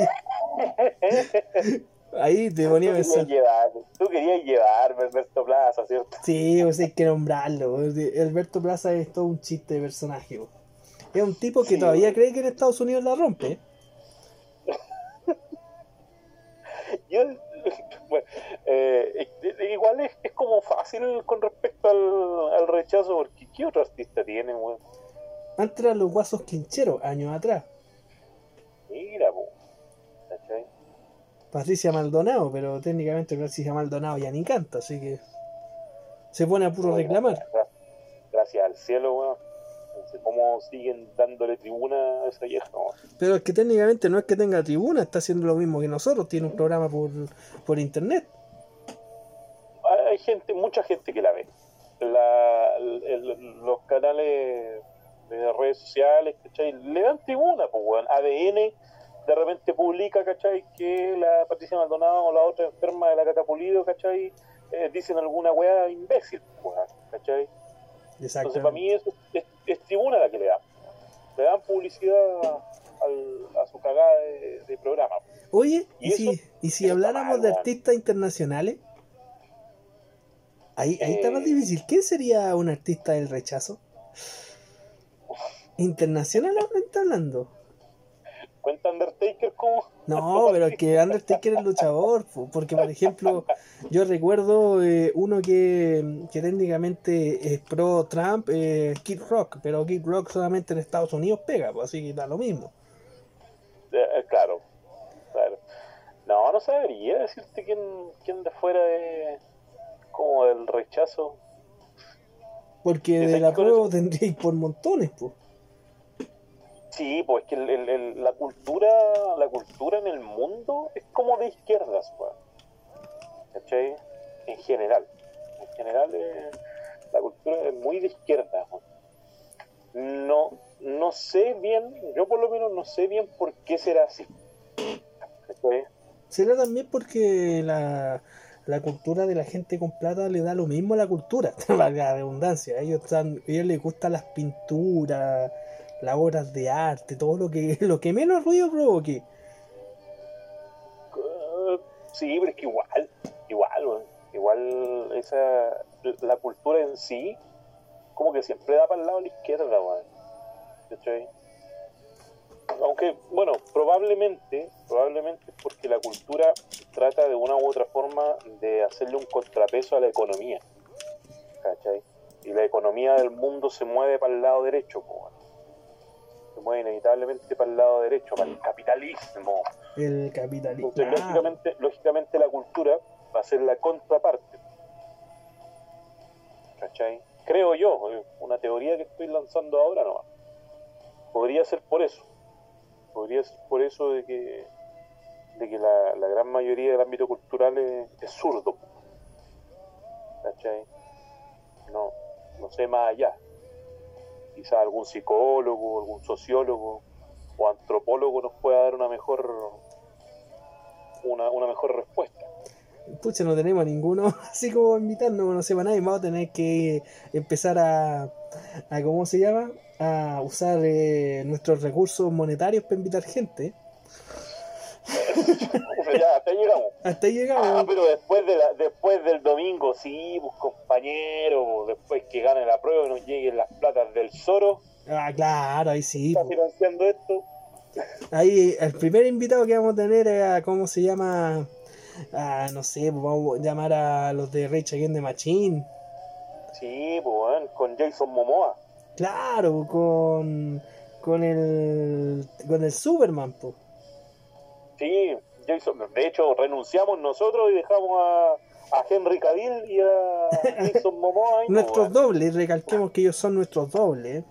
ahí te ponía a tú, querías pensar. llevar, tú querías llevarme Alberto Plaza, ¿cierto? Sí, pues hay que nombrarlo. pues, Alberto Plaza es todo un chiste de personaje. pues. Es un tipo que Sí, todavía pues. cree que en Estados Unidos la rompe. Yo, bueno, eh, eh, igual es, es como fácil con respecto al, al rechazo, porque ¿qué otro artista tiene, weón? Antes eran los guasos quincheros, años atrás. Mira, po. ¿Cachai? Patricia Maldonado, pero técnicamente Patricia Maldonado ya ni canta, así que se pone a puro reclamar. Gra- Gracias al cielo, weón. No cómo siguen dándole tribuna a esa vieja, weón. Pero es que técnicamente no es que tenga tribuna, está haciendo lo mismo que nosotros, tiene un programa por, por internet. Hay gente, mucha gente que la ve. La, el- los canales de redes sociales, ¿cachai? Le dan tribuna, pues, weón. ADN de repente publica, ¿cachai? Que la Patricia Maldonado o la otra enferma de la Catapulido, ¿cachai? Eh, dicen alguna weá imbécil, pues, weón, ¿cachai? Entonces, para mí eso es, es tribuna la que le dan. Le dan publicidad al- a su cagada de, de programa. Oye, ¿y, Y si, y si habláramos mal, de artistas internacionales? Ahí, ahí está más Eh. difícil. ¿Quién sería un artista del rechazo? ¿Internacional ahora está hablando? ¿Cuenta Undertaker como? No, pero es que Undertaker es luchador, po, porque por ejemplo, yo recuerdo eh, uno que, que técnicamente es pro Trump, eh, Kid Rock, pero Kid Rock solamente en Estados Unidos pega, pues así que da lo mismo. Eh, claro, claro. No, no sabría decirte quién, quién de fuera de como del rechazo. Porque de la prueba tendríais por montones, pues. Sí, pues es que el- la cultura la cultura en el mundo es como de izquierdas. ¿Cachai? En general. En general eh, la cultura es muy de izquierda. No, no sé bien, yo por lo menos no sé bien por qué será así. Será también porque la, la cultura de la gente con plata le da lo mismo a la cultura, la redundancia. Ellos, ellos les gustan las pinturas, las obras de arte, todo lo que, lo que menos ruido provoque. Eh, Sí, pero es que igual, igual, igual esa, la cultura en sí, como que siempre da para el lado de la izquierda. ¿Cachai? Aunque, bueno, probablemente, probablemente es porque la cultura trata de una u otra forma de hacerle un contrapeso a la economía, ¿cachai? Y la economía del mundo se mueve para el lado derecho. Se mueve inevitablemente para el lado derecho, para el capitalismo. El capitalismo. Entonces, lógicamente, lógicamente la cultura va a ser la contraparte. ¿Cachai? Creo yo, una teoría que estoy lanzando ahora no. Podría ser por eso. Podría ser por eso de que, de que la, la gran mayoría del ámbito cultural es, es zurdo. ¿Cachai? No, no sé más allá. Quizás algún psicólogo, algún sociólogo o antropólogo nos pueda dar una mejor una, una mejor respuesta. Pucha, no tenemos ninguno así como invitarnos, no sé para nadie. Vamos a tener que empezar a, a ¿cómo se llama? A usar eh, nuestros recursos monetarios para invitar gente. O sea, ya, hasta ahí llegamos. Hasta ahí Ah, llegamos. pero después de la, después del domingo, sí, pues compañero, después que gane la prueba y nos lleguen las platas del Zoro, Ah, claro, ahí sí. está po. financiando esto. Ahí el primer invitado que vamos a tener es, ¿cómo se llama? Ah, no sé, pues vamos a llamar a los de Rage Against the Machine. Sí, pues weón, con Jason Momoa. Claro, con, con el con el Superman, pues. Sí, Jason, de hecho renunciamos nosotros y dejamos a, a Henry Cavill y a Jason Momoa pues, Nuestros weón. dobles, recalquemos que ellos son nuestros dobles.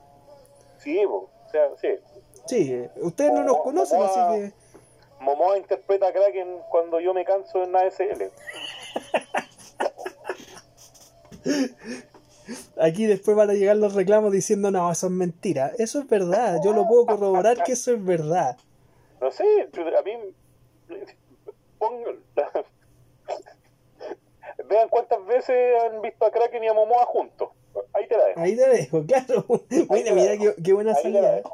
Sí, pues, o sea, sí. Sí, ustedes no nos Momoa- conocen, así que Momoa interpreta a Kraken cuando yo me canso en ASL. aquí después van a llegar los reclamos diciendo, no, eso es mentira. Eso es verdad, yo lo puedo corroborar que eso es verdad. No sé, a mí. pongo- vean cuántas veces han visto a Kraken y a Momoa juntos. Ahí te la dejo. Ahí te dejo, claro. Mira, mira qué, qué buena Ahí la salida.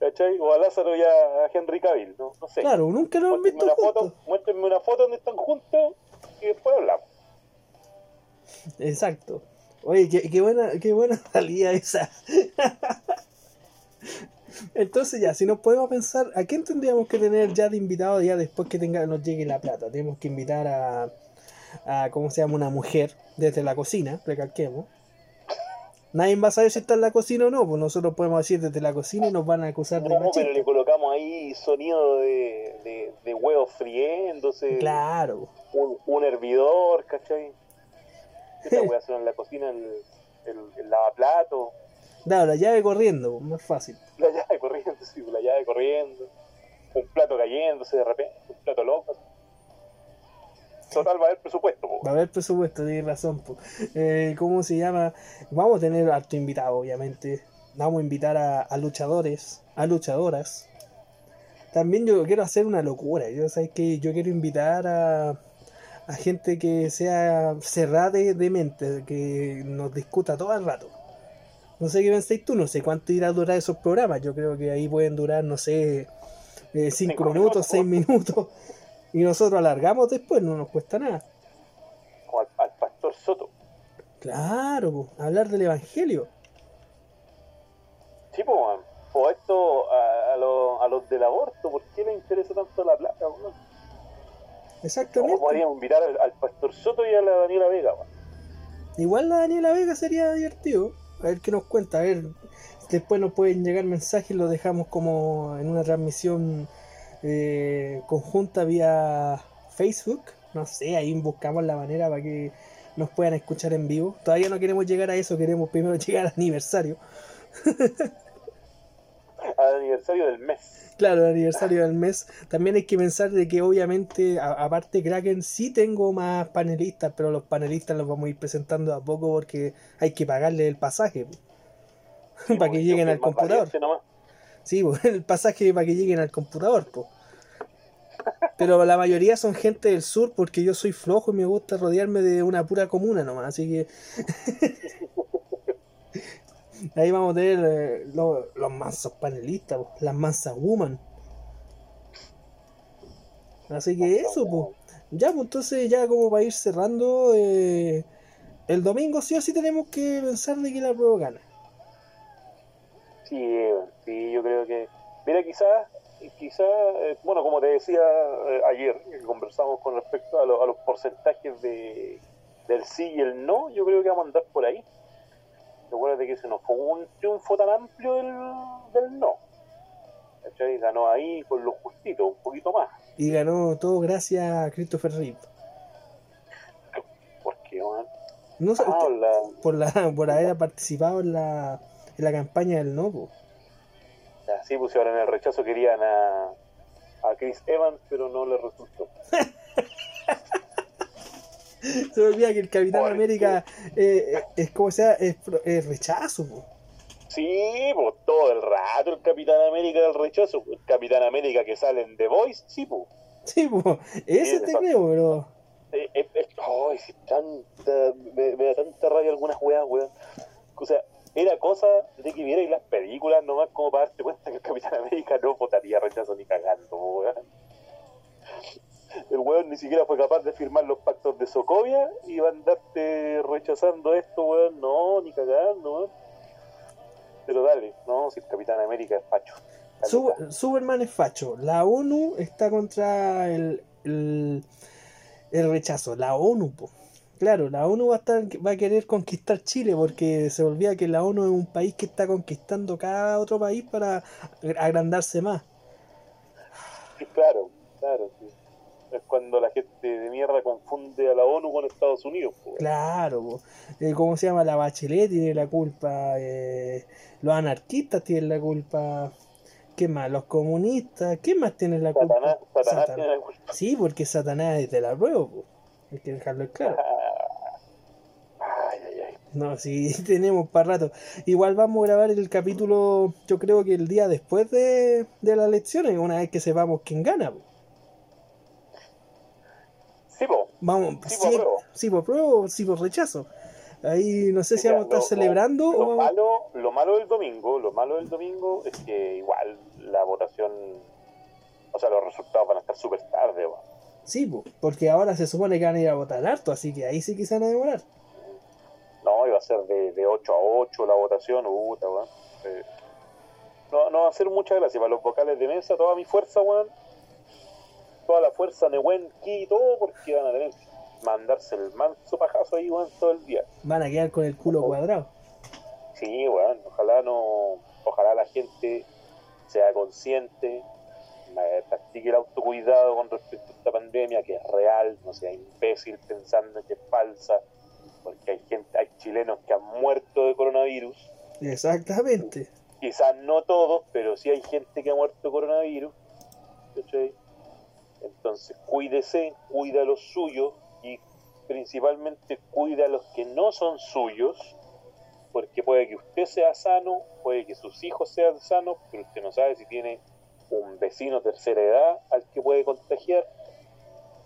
¿Cachai? O a Lázaro y a Henry Cavill, no, no sé. Claro, nunca nos han visto una, foto, juntos. muéstrenme una foto donde están juntos y después hablamos. Exacto. Oye, qué, qué buena, qué buena salida esa. Entonces ya, si nos podemos pensar, ¿a quién tendríamos que tener ya de invitado ya después que tenga, nos llegue la plata? Tenemos que invitar a, a ¿cómo se llama? Una mujer desde la cocina, recalquemos. Nadie va a saber si está en la cocina o no, pues nosotros podemos decir desde la cocina y nos van a acusar de No, pero le colocamos ahí sonido de, de, de huevos friéndose, Claro. un, un hervidor, ¿cachai? Wea suena en la cocina, el, el, el lavaplato, Claro, la llave corriendo, más fácil. la llave corriendo, sí, la llave corriendo, un plato cayéndose de repente, un plato loco. Total, va a haber presupuesto, po. Va a haber presupuesto, tienes razón. po. Eh, ¿Cómo se llama? Vamos a tener harto invitado, obviamente. Vamos a invitar a, a luchadores, a luchadoras. También yo quiero hacer una locura. Yo sabes que yo quiero invitar a, a gente que sea cerrada de, de mente, que nos discuta todo el rato. No sé qué pensáis tú, no sé cuánto irá a durar esos programas. Yo creo que ahí pueden durar, no sé, eh, cinco, Cinco minutos, minutos, seis minutos. Y nosotros alargamos después, no nos cuesta nada. Como al, al pastor Soto. Claro, po, hablar del Evangelio. Sí, pues, man. O esto a, a, los, a los del aborto, ¿por qué les interesa tanto la plata, weón? ¿Cómo Exactamente. podríamos invitar al, al pastor Soto y a la Daniela Vega, weón? Igual la Daniela Vega sería divertido. A ver qué nos cuenta. A ver, después nos pueden llegar mensajes, los dejamos como en una transmisión eh, conjunta vía Facebook. No sé, ahí buscamos la manera para que nos puedan escuchar en vivo. Todavía no queremos llegar a eso, queremos primero llegar al aniversario. Al aniversario del mes. Claro, el aniversario del mes. También hay que pensar de que obviamente, a- aparte Kraken, sí tengo más panelistas, pero los panelistas los vamos a ir presentando a poco porque hay que pagarle el pasaje. para que Yo lleguen al computador. Sí, pues, el pasaje para que lleguen al computador, pues. Pero la mayoría son gente del sur porque yo soy flojo y me gusta rodearme de una pura comuna nomás, así que ahí vamos a tener eh, lo- los mansos panelistas, las mansas woman. Así que eso, pues. Ya, pues entonces ya como para ir cerrando, eh, el domingo sí o sí tenemos que pensar de que la prueba gana. Sí, sí, yo creo que. Mira, quizás, quizás, eh, bueno, como te decía eh, ayer, conversamos con respecto a, lo- a los porcentajes de, del sí y el no, yo creo que vamos a andar por ahí. Recuerda que ese no fue un triunfo tan amplio del, del no. ¿Cachai? Ganó ahí con lo justito, un poquito más. Y ganó todo gracias a Christopher Reeve. Porque, man, No ah, usted- la- por, la, por haber participado en la, en la campaña del no, po. así pues ahora en el rechazo querían a, a Chris Evans, pero no le resultó. Se me olvida que el Capitán América eh, eh, es como sea, es, es rechazo, po. Sí, pues todo el rato el Capitán América del rechazo. El Capitán América que sale en The Voice, sí, pues. Sí, po. Ese te creo, pero. Eh, eh, eh, ay, sí, tanta, me, me da tanta rabia algunas weas, weón. O sea, era cosa de que vierais las películas nomás como para darte cuenta que el Capitán América no votaría rechazo ni cagando, weón. El weón ni siquiera fue capaz de firmar los pactos de Sokovia y va a andarte rechazando esto, weón. No, ni cagando, weón. Pero dale, no, si el Capitán América es facho. Su- Superman es facho. La ONU está contra el, el, el rechazo. La ONU, po. Claro, la ONU va a, estar, va a querer conquistar Chile porque se olvida que la ONU es un país que está conquistando cada otro país para agrandarse más. Claro, claro. Es cuando la gente de mierda confunde a la ONU con Estados Unidos. po. Claro, po. Eh, ¿cómo se llama? La Bachelet tiene la culpa, eh, los anarquistas tienen la culpa, ¿qué más? Los comunistas, ¿qué más tienen la culpa? Satanás, Satanás Satanás. tiene la culpa. Sí, porque Satanás es de la prueba, po. hay que dejarlo claro. Ay, ay, ay. No, sí, tenemos para rato. Igual vamos a grabar el capítulo, yo creo que el día después de, de las elecciones, una vez que sepamos quién gana. po. Sí, po. Vamos, Sí, sí, por pruebo. sí, por pruebo, sí, rechazo. Ahí no sé si vamos a estar celebrando lo, o vamos- malo, lo malo del domingo, lo malo del domingo es que igual la votación, o sea, los resultados van a estar súper tarde, weón. Sí, po, porque ahora se supone que van a ir a votar harto, así que ahí sí que se van a demorar. No, iba a ser de, de 8 a 8 la votación, puta, weón. Eh, no, no va a ser mucha gracia para los vocales de mesa, toda mi fuerza, weón. Toda la fuerza ki y todo, porque van a tener que mandarse el manso pajazo ahí, weón, todo el día. Van a quedar con el culo cuadrado. Sí, weón, ojalá no, ojalá la gente sea consciente, practique el autocuidado con respecto a esta pandemia, que es real, no sea imbécil pensando que es falsa, porque hay gente, hay chilenos que han muerto de coronavirus, Exactamente. quizás no todos, pero sí hay gente que ha muerto de coronavirus, ¿cachai? Entonces cuídese, cuida a los suyos y principalmente cuida a los que no son suyos, porque puede que usted sea sano, puede que sus hijos sean sanos, pero usted no sabe si tiene un vecino tercera edad al que puede contagiar.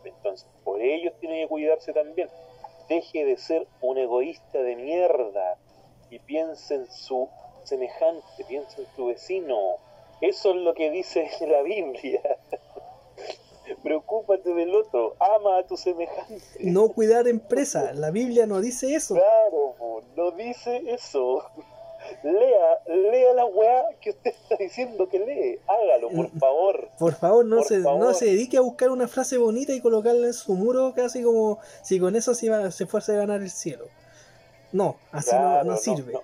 Entonces, por ellos tiene que cuidarse también. Deje de ser un egoísta de mierda y piense en su semejante, piense en su vecino. Eso es lo que dice la Biblia. Preocúpate del otro, ama a tu semejante. No cuidar empresa. La Biblia no dice eso. Claro, po, no dice eso. Lea, lea la weá que usted está diciendo que lee. Hágalo, por favor. Por favor, no, Por se, favor. no se dedique a buscar una frase bonita y colocarla en su muro casi como si con eso se, iba, se fuese a ganar el cielo. No, así no- Claro, no, sirve. No,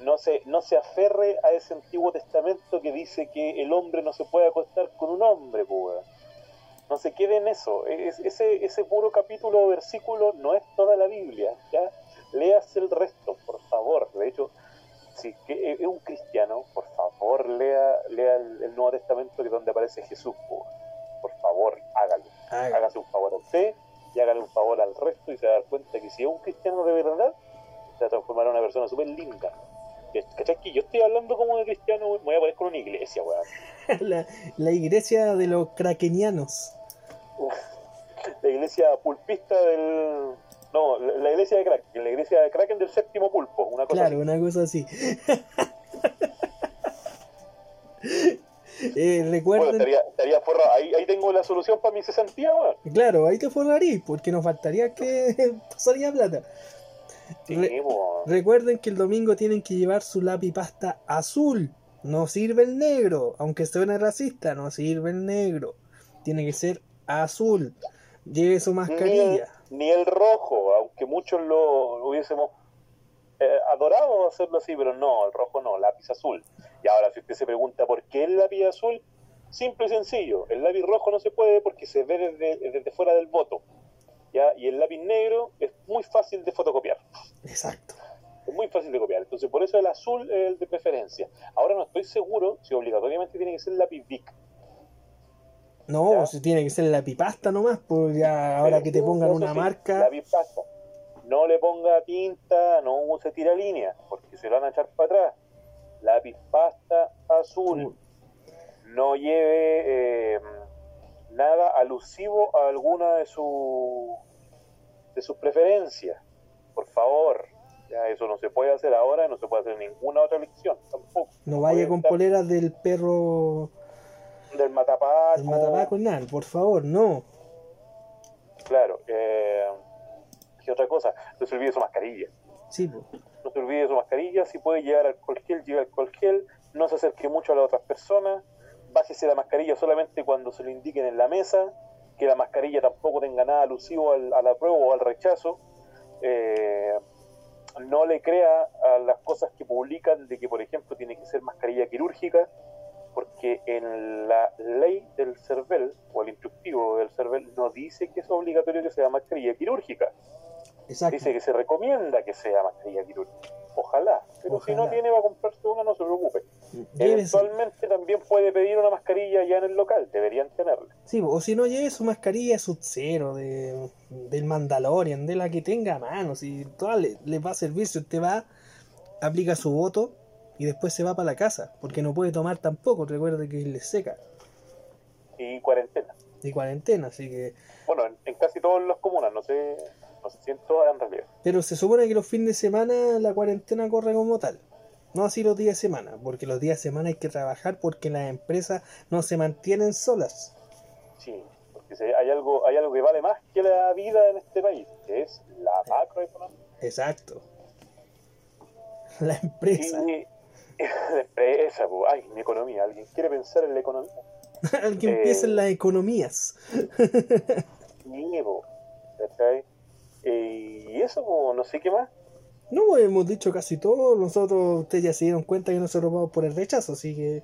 no se, no se aferre a ese antiguo testamento que dice que el hombre no se puede acostar con un hombre, weón. No se quede en eso. Es- ese, ese puro capítulo o versículo no es toda la Biblia. ¿ya? Léase el resto, por favor. De hecho, si que es un cristiano, por favor, lea, lea el, el Nuevo Testamento que es donde aparece Jesús. po, weón. Por favor, hágalo. Hágase un favor a usted y hágale un favor al resto y se va a dar cuenta que si es un cristiano de verdad, se va a transformar en una persona súper linda. ¿Cachai? Que yo estoy hablando como de cristiano, me voy a poner con una iglesia, weón. la, la iglesia de los krakenianos. La iglesia pulpista del... No, la, iglesia de Kraken, la iglesia de Kraken del séptimo pulpo, una cosa Claro, una cosa así. Eh, así. Bueno, recuerden, estaría, estaría forrado. Ahí, ahí tengo la solución para mi cesantía, weón. claro, ahí te forrarí, porque nos faltaría que pasaría plata. Sí, Re- weón. Recuerden que el domingo tienen que llevar su lápiz pasta azul. No sirve el negro, aunque suene racista, no sirve el negro. Tiene que ser azul. Lleve su ni, mascarilla. ni el rojo, aunque muchos lo hubiésemos eh, adorado hacerlo así, pero no, el rojo no, lápiz azul. Y ahora, si usted se pregunta por qué el lápiz azul, simple y sencillo, el lápiz rojo no se puede porque se ve desde, desde fuera del voto. ¿ya? Y el lápiz negro es muy fácil de fotocopiar. Exacto. Es muy fácil de copiar. Entonces, por eso el azul es el de preferencia. Ahora no estoy seguro si obligatoriamente tiene que ser lápiz Bic. No, si tiene que ser la pipasta nomás, pues ya ahora que te pongan una sí, marca. lápiz pasta. No le ponga tinta, no use tira línea, porque se lo van a echar para atrás. Lápiz pasta azul. No lleve eh, nada alusivo a alguna de sus de sus preferencias. Por favor. Ya eso no se puede hacer ahora, no se puede hacer en ninguna otra elección tampoco. No vaya con estar poleras del perro del matapaco. del matapaco nada, por favor, no. Claro. Eh, ¿Qué otra cosa? No se olvide su mascarilla. Sí, pues. no se olvide su mascarilla, si puede llevar alcohol gel, lleve alcohol gel, no se acerque mucho a las otras personas, bájese la mascarilla solamente cuando se lo indiquen en la mesa, que la mascarilla tampoco tenga nada alusivo al, a la prueba o al rechazo, eh, no le crea a las cosas que publican de que, por ejemplo, tiene que ser mascarilla quirúrgica, porque en la ley del CERVEL, o el instructivo del CERVEL, no dice que es obligatorio que sea mascarilla quirúrgica. Exacto. Dice que se recomienda que sea mascarilla quirúrgica. Ojalá. Pero si no tiene, va a comprarse una, no se preocupe. Llévese- Eventualmente también puede pedir una mascarilla ya en el local. Deberían tenerla. Sí, o si no lleve su mascarilla sub-zero de, del Mandalorian, de la que tenga a mano, si toda le, le va a servir si usted va, aplica su voto y después se va para la casa, porque no puede tomar tampoco, recuerde que le seca. Y cuarentena. y cuarentena, así que... Bueno, en, en casi todas las comunas, no sé, no sé si en todas en realidad. Pero se supone que los fines de semana la cuarentena corre como tal. No así los días de semana, porque los días de semana hay que trabajar porque las empresas no se mantienen solas. Sí, porque hay algo, hay algo que vale más que la vida en este país, que es la macroeconomía. Exacto. La empresa. Empresa, po. ay, mi economía. ¿Alguien quiere pensar en la economía? Alguien Eh. piensa en las economías. Niego, ¿cachai? Eh, y eso, po, no sé qué más. No, pues, hemos dicho casi todo. Nosotros, ustedes ya se dieron cuenta que nosotros vamos por el rechazo, así que.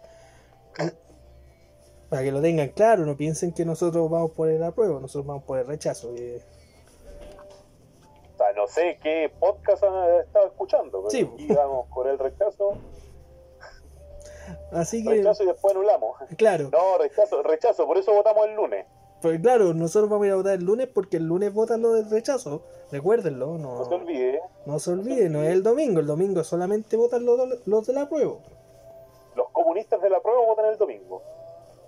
Para que lo tengan claro, no piensen que nosotros vamos por el apruebo, nosotros vamos por el rechazo. que- O sea, no sé qué podcast han estado escuchando, pero Sí. aquí vamos por el rechazo, Así que, rechazo y después anulamos. claro, No, rechazo, rechazo, por eso votamos el lunes. pues claro, nosotros vamos a ir a votar el lunes porque el lunes votan lo del rechazo. Recuérdenlo, no, No se olvide, no se olviden, no es el domingo, el domingo solamente votan los, los del apruebo. los comunistas de la prueba votan el domingo.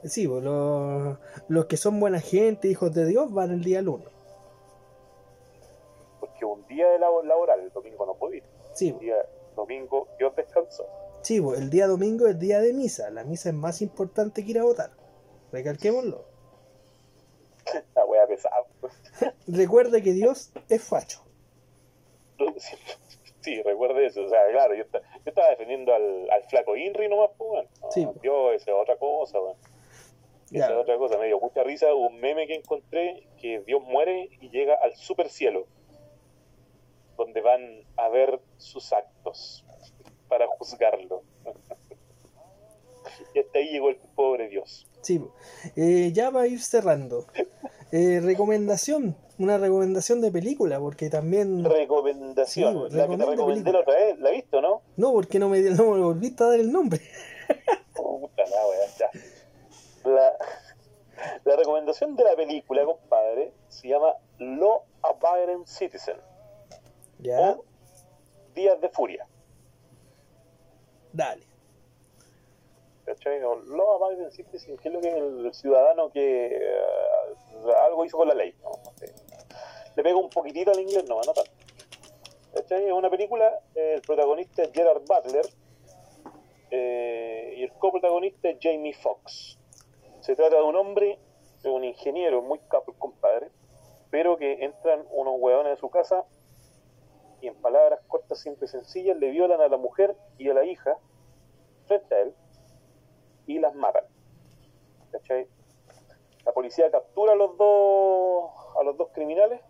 Sí, pues, los, los que son buena gente, hijos de Dios, van el día lunes. Porque un día de labo- laboral, el domingo no puede ir. Sí, El pues. día domingo Dios descansó. Pues, el día domingo es día de misa. La misa es más importante que ir a votar. Recalquémoslo. La wea pesada. Recuerde que Dios es facho. Sí, recuerde eso. O sea, claro, yo, esta- yo estaba defendiendo al, al flaco Inri nomás, pues, weón. No, Sí. Dios, esa es otra cosa, weón. Esa es otra cosa. Me dio mucha risa un meme que encontré que Dios muere y llega al super cielo, donde van a ver sus actos para juzgarlo. y hasta ahí llegó el pobre Dios. Sí. Eh, ya va a ir cerrando. Eh, recomendación. Una recomendación de película, porque también... Recomendación. Sí, la que te recomendé la otra vez, ¿la viste no? No, porque no me, no me volviste a dar el nombre. Puta la wea, ya. La, la recomendación de la película, compadre, se llama Law Abiding Citizen Ya, o Días de Furia. Dale. ¿Cachai? O Law Abiding Citizen, que es lo que el, ciudadano que eh, algo hizo con la ley. ¿no? No. Le pego un poquitito al inglés, no, no tanto. ¿Cachai? Es una película, eh, el protagonista es Gerard Butler eh, y el coprotagonista es Jamie Foxx. Se trata de un hombre, de un ingeniero muy capo, compadre, pero que entran unos hueones a su casa y en palabras cortas, simples y sencillas, le violan a la mujer y a la hija frente a él y las matan. ¿Cachai? La policía captura a los dos a los dos criminales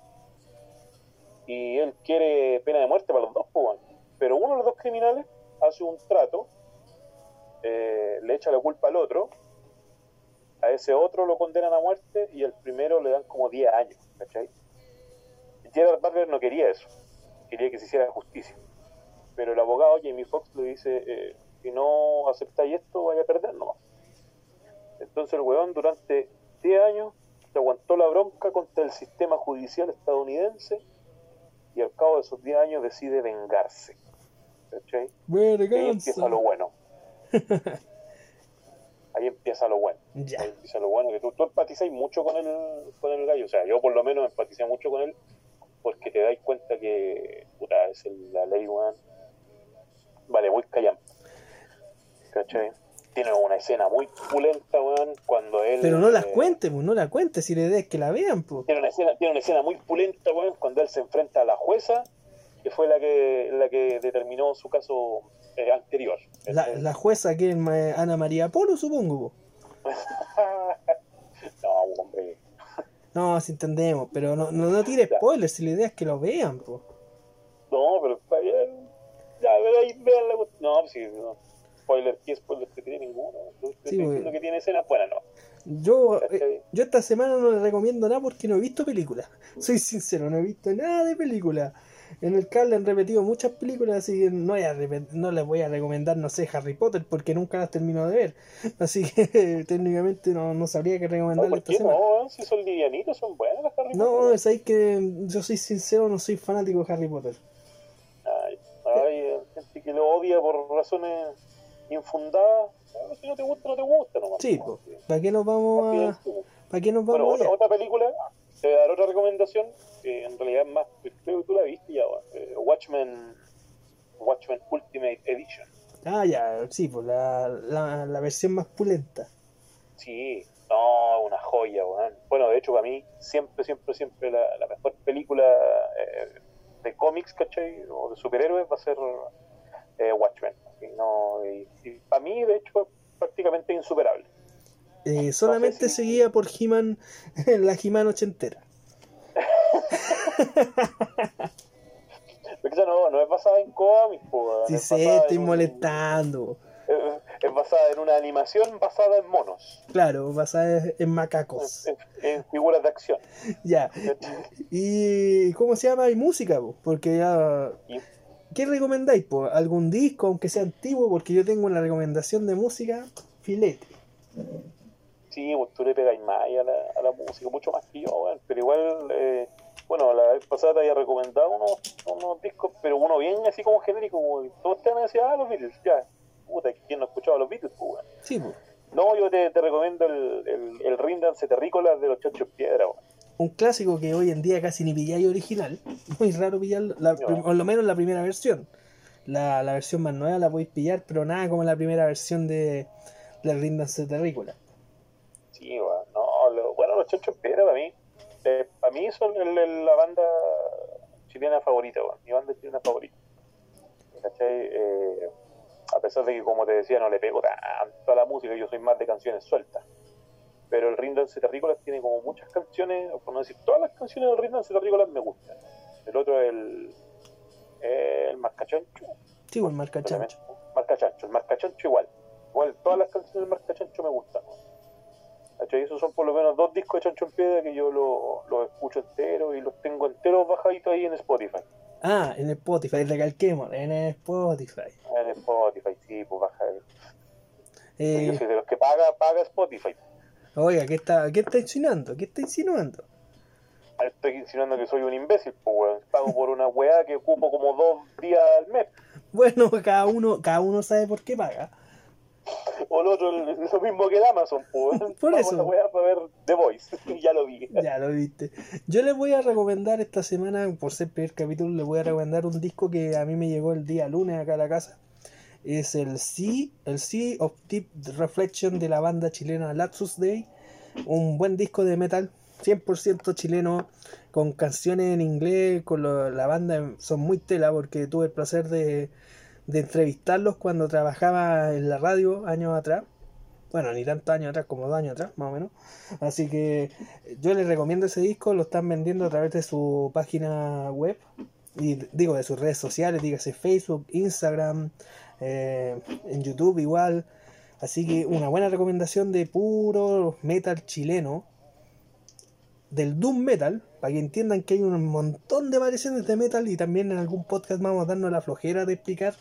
y él quiere pena de muerte para los dos, pues, pero uno de los dos criminales hace un trato, eh, le echa la culpa al otro, a ese otro lo condenan a muerte y al primero le dan como 10 años, ¿cachai? Gerard Butler no quería eso, quería que se hiciera justicia, pero el abogado Jamie Foxx le dice, eh, si no aceptáis esto, vaya a perder nomás. Entonces el weón durante 10 años se aguantó la bronca contra el sistema judicial estadounidense y al cabo de esos 10 años decide vengarse. ¿Cachai? Y ahí empieza lo bueno. Ahí empieza lo bueno. Ya. Ahí empieza lo bueno, que tú, tú empatizas mucho con el, con el gallo. O sea, yo por lo menos empaticé mucho con él porque te dais cuenta que, puta, es el- la ley, weón. Vale, muy callampa. ¿Cachai? Tiene una escena muy pulenta, weón, cuando él... Pero no las eh, cuentes, pues no las cuentes, si la idea es que la vean, pues. tiene una escena, tiene una escena muy pulenta, weón, cuando él se enfrenta a la jueza, que fue la que, la que determinó su caso eh, anterior. La, la jueza que es Ana María Polo, supongo. po. no, hombre. No, si entendemos, pero no, no, no tire spoilers, si la idea es que lo vean, pues. No, pero está bien. Ya, a ver, ahí vean la. No, pues sí, no. Spoiler, ¿qué spoiler que tiene ninguno? Yo estoy Sí, diciendo weón. que tiene escenas buenas, no. Yo, eh, yo esta semana no le recomiendo nada porque no he visto películas. Soy sincero, no he visto nada de películas. En el cable han repetido muchas películas, así que no, voy a no les voy a recomendar, no sé, Harry Potter, porque nunca las termino de ver. Así que técnicamente no, no sabría qué No, recomendarle ¿por qué no? Si son livianitos, son buenas las Harry No, Potter. es ahí que yo soy sincero, no soy fanático de Harry Potter. Ay, hay gente que lo odia por razones infundadas. Si no te gusta, no te gusta nomás. Sí, ¿no? ¿para qué nos vamos a, para qué nos Bueno, vamos otra, allá? otra película, te voy a dar otra recomendación, que en realidad es más, creo que tú la viste ya. Eh, Watchmen, Watchmen Ultimate Edition. Ah, ya, sí, pues la, la, la versión más pulenta. Sí, no, una joya, weón. Bueno, de hecho, para mí, siempre, siempre, siempre la, la mejor película eh, de cómics, ¿cachai? O de superhéroes va a ser eh, Watchmen. Así, no, y, y para mí, de hecho, es prácticamente insuperable. Eh, solamente si- seguida por He-Man, la He-Man ochentera. No, no es basada en cómics, po, es sé, estoy un- molestando. es- es basada en una animación basada en monos, Claro, basada en macacos. en, en figuras de acción. Ya. ¿Y cómo se llama? Y música, po? porque ya... Y- ¿Qué recomendáis? po? ¿Algún disco, aunque sea antiguo? Porque yo tengo una recomendación de música, filete. Sí, pues tú le pegáis más a la, a la música, mucho más que yo. Pero igual, eh, bueno, la vez pasada te había recomendado unos, unos discos, pero uno bien así como genérico, como todos te van a decir, ah, los Beatles, ya. Puta, ¿quién no ha escuchado a los Beatles, pues, weón? Sí, po. No, yo te, te recomiendo el, el, el Rindance Terrícolas de los Chochos Piedra, weón. un clásico que hoy en día casi ni pilláis original. Muy raro pillarlo, la, No. lo menos la primera versión. La, la versión más nueva la podéis pillar, pero nada como la primera versión de la Rindanse Terrícola. Sí, weón. No, lo- bueno, los Chochos Piedra para mí, eh, para mí son el- el- la banda chilena favorita. Mi banda chilena favorita. ¿Cachai? Eh, a pesar de que, como te decía, no le pego tanto a la música, yo soy más de canciones sueltas. Pero el Rindance Terrícolas tiene como muchas canciones, o por no decir todas las canciones del Rindance Terrícolas me gustan. El otro es el, el Marcachancho. Sí, pues marca chancho. Marcachancho, el Marcachancho igual. Igual, todas las canciones del Marcachancho me gustan. ¿Cachai? Esos son por lo menos dos discos de Chancho en Piedra que yo los los escucho enteros y los tengo enteros bajaditos ahí en Spotify. Ah, en Spotify, recalquemos, en Spotify. En Spotify, sí, pues baja. Yo Eh, soy de los que paga, paga Spotify. oiga, ¿qué está, ¿qué está insinuando? ¿Qué está insinuando? Ahora Estoy insinuando que soy un imbécil, pues weón. Pago por una weá que ocupo como dos días al mes. Bueno, cada uno, cada uno sabe por qué paga. O lo otro, lo mismo que el Amazon, pues. Por Pago eso. weá para ver The Voice. ya lo vi. Ya lo viste. Yo les voy a recomendar esta semana, por ser primer capítulo, les voy a recomendar un disco que a mí me llegó el día lunes acá a la casa. Es el Sea, el Sea of Deep Reflection de la banda chilena Lapsus Day. Un buen disco de metal, 100% chileno, con canciones en inglés, con lo- la banda son muy tela porque tuve el placer de, de entrevistarlos cuando trabajaba en la radio años atrás. Bueno, ni tantos años atrás como dos años atrás, más o menos. Así que yo les recomiendo ese disco, lo están vendiendo a través de su página web y digo de sus redes sociales, dígase Facebook, Instagram, eh, en YouTube igual. Así que una buena recomendación de puro metal chileno, del Doom Metal, para que entiendan que hay un montón de variaciones de metal y también en algún podcast vamos a darnos la flojera de explicar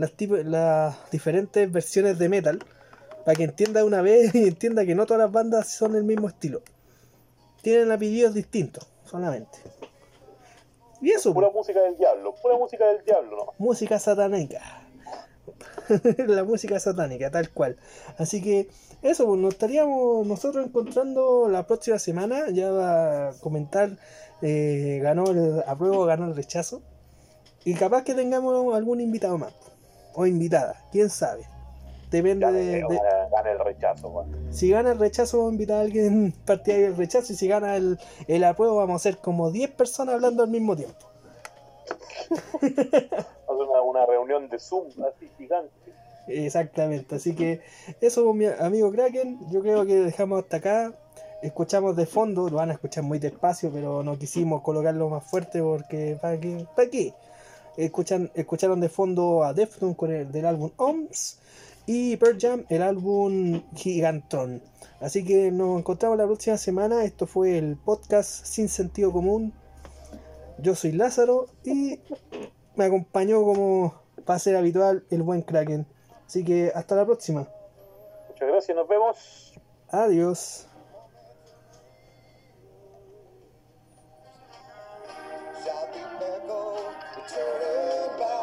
las, diferentes versiones de metal para que entienda una vez y entienda que no todas las bandas son el mismo estilo. Tienen apellidos distintos, solamente. Y eso, Pura música del diablo, pura música del diablo música satánica. la música satánica, tal cual. Así que eso, pues nos estaríamos nosotros encontrando la próxima semana. Ya va a comentar, eh, ganó el apruebo, ganó el rechazo. Y capaz que tengamos algún invitado más. O invitada, quién sabe. Depende Gane, de, gane el rechazo, si gana el rechazo, vamos a invitar a alguien partidario del rechazo. Y si gana el, el apruebo, vamos a ser como 10 personas hablando al mismo tiempo. Hacer una, una reunión de Zoom así gigante. Exactamente. Así que eso, mi amigo Kraken. Yo creo que dejamos hasta acá. Escuchamos de fondo, lo van a escuchar muy despacio, pero no quisimos colocarlo más fuerte porque ¿para qué? ¿Para qué? Escuchan, escucharon de fondo a Deftones con el del álbum OMS y Pearl Jam el álbum Gigantron. Así que nos encontramos la próxima semana. Esto fue el podcast Sin Sentido Común. Yo soy Lázaro y me acompañó como va a ser habitual el buen Kraken. Así que hasta la próxima. Muchas gracias, nos vemos. Adiós. Turning back.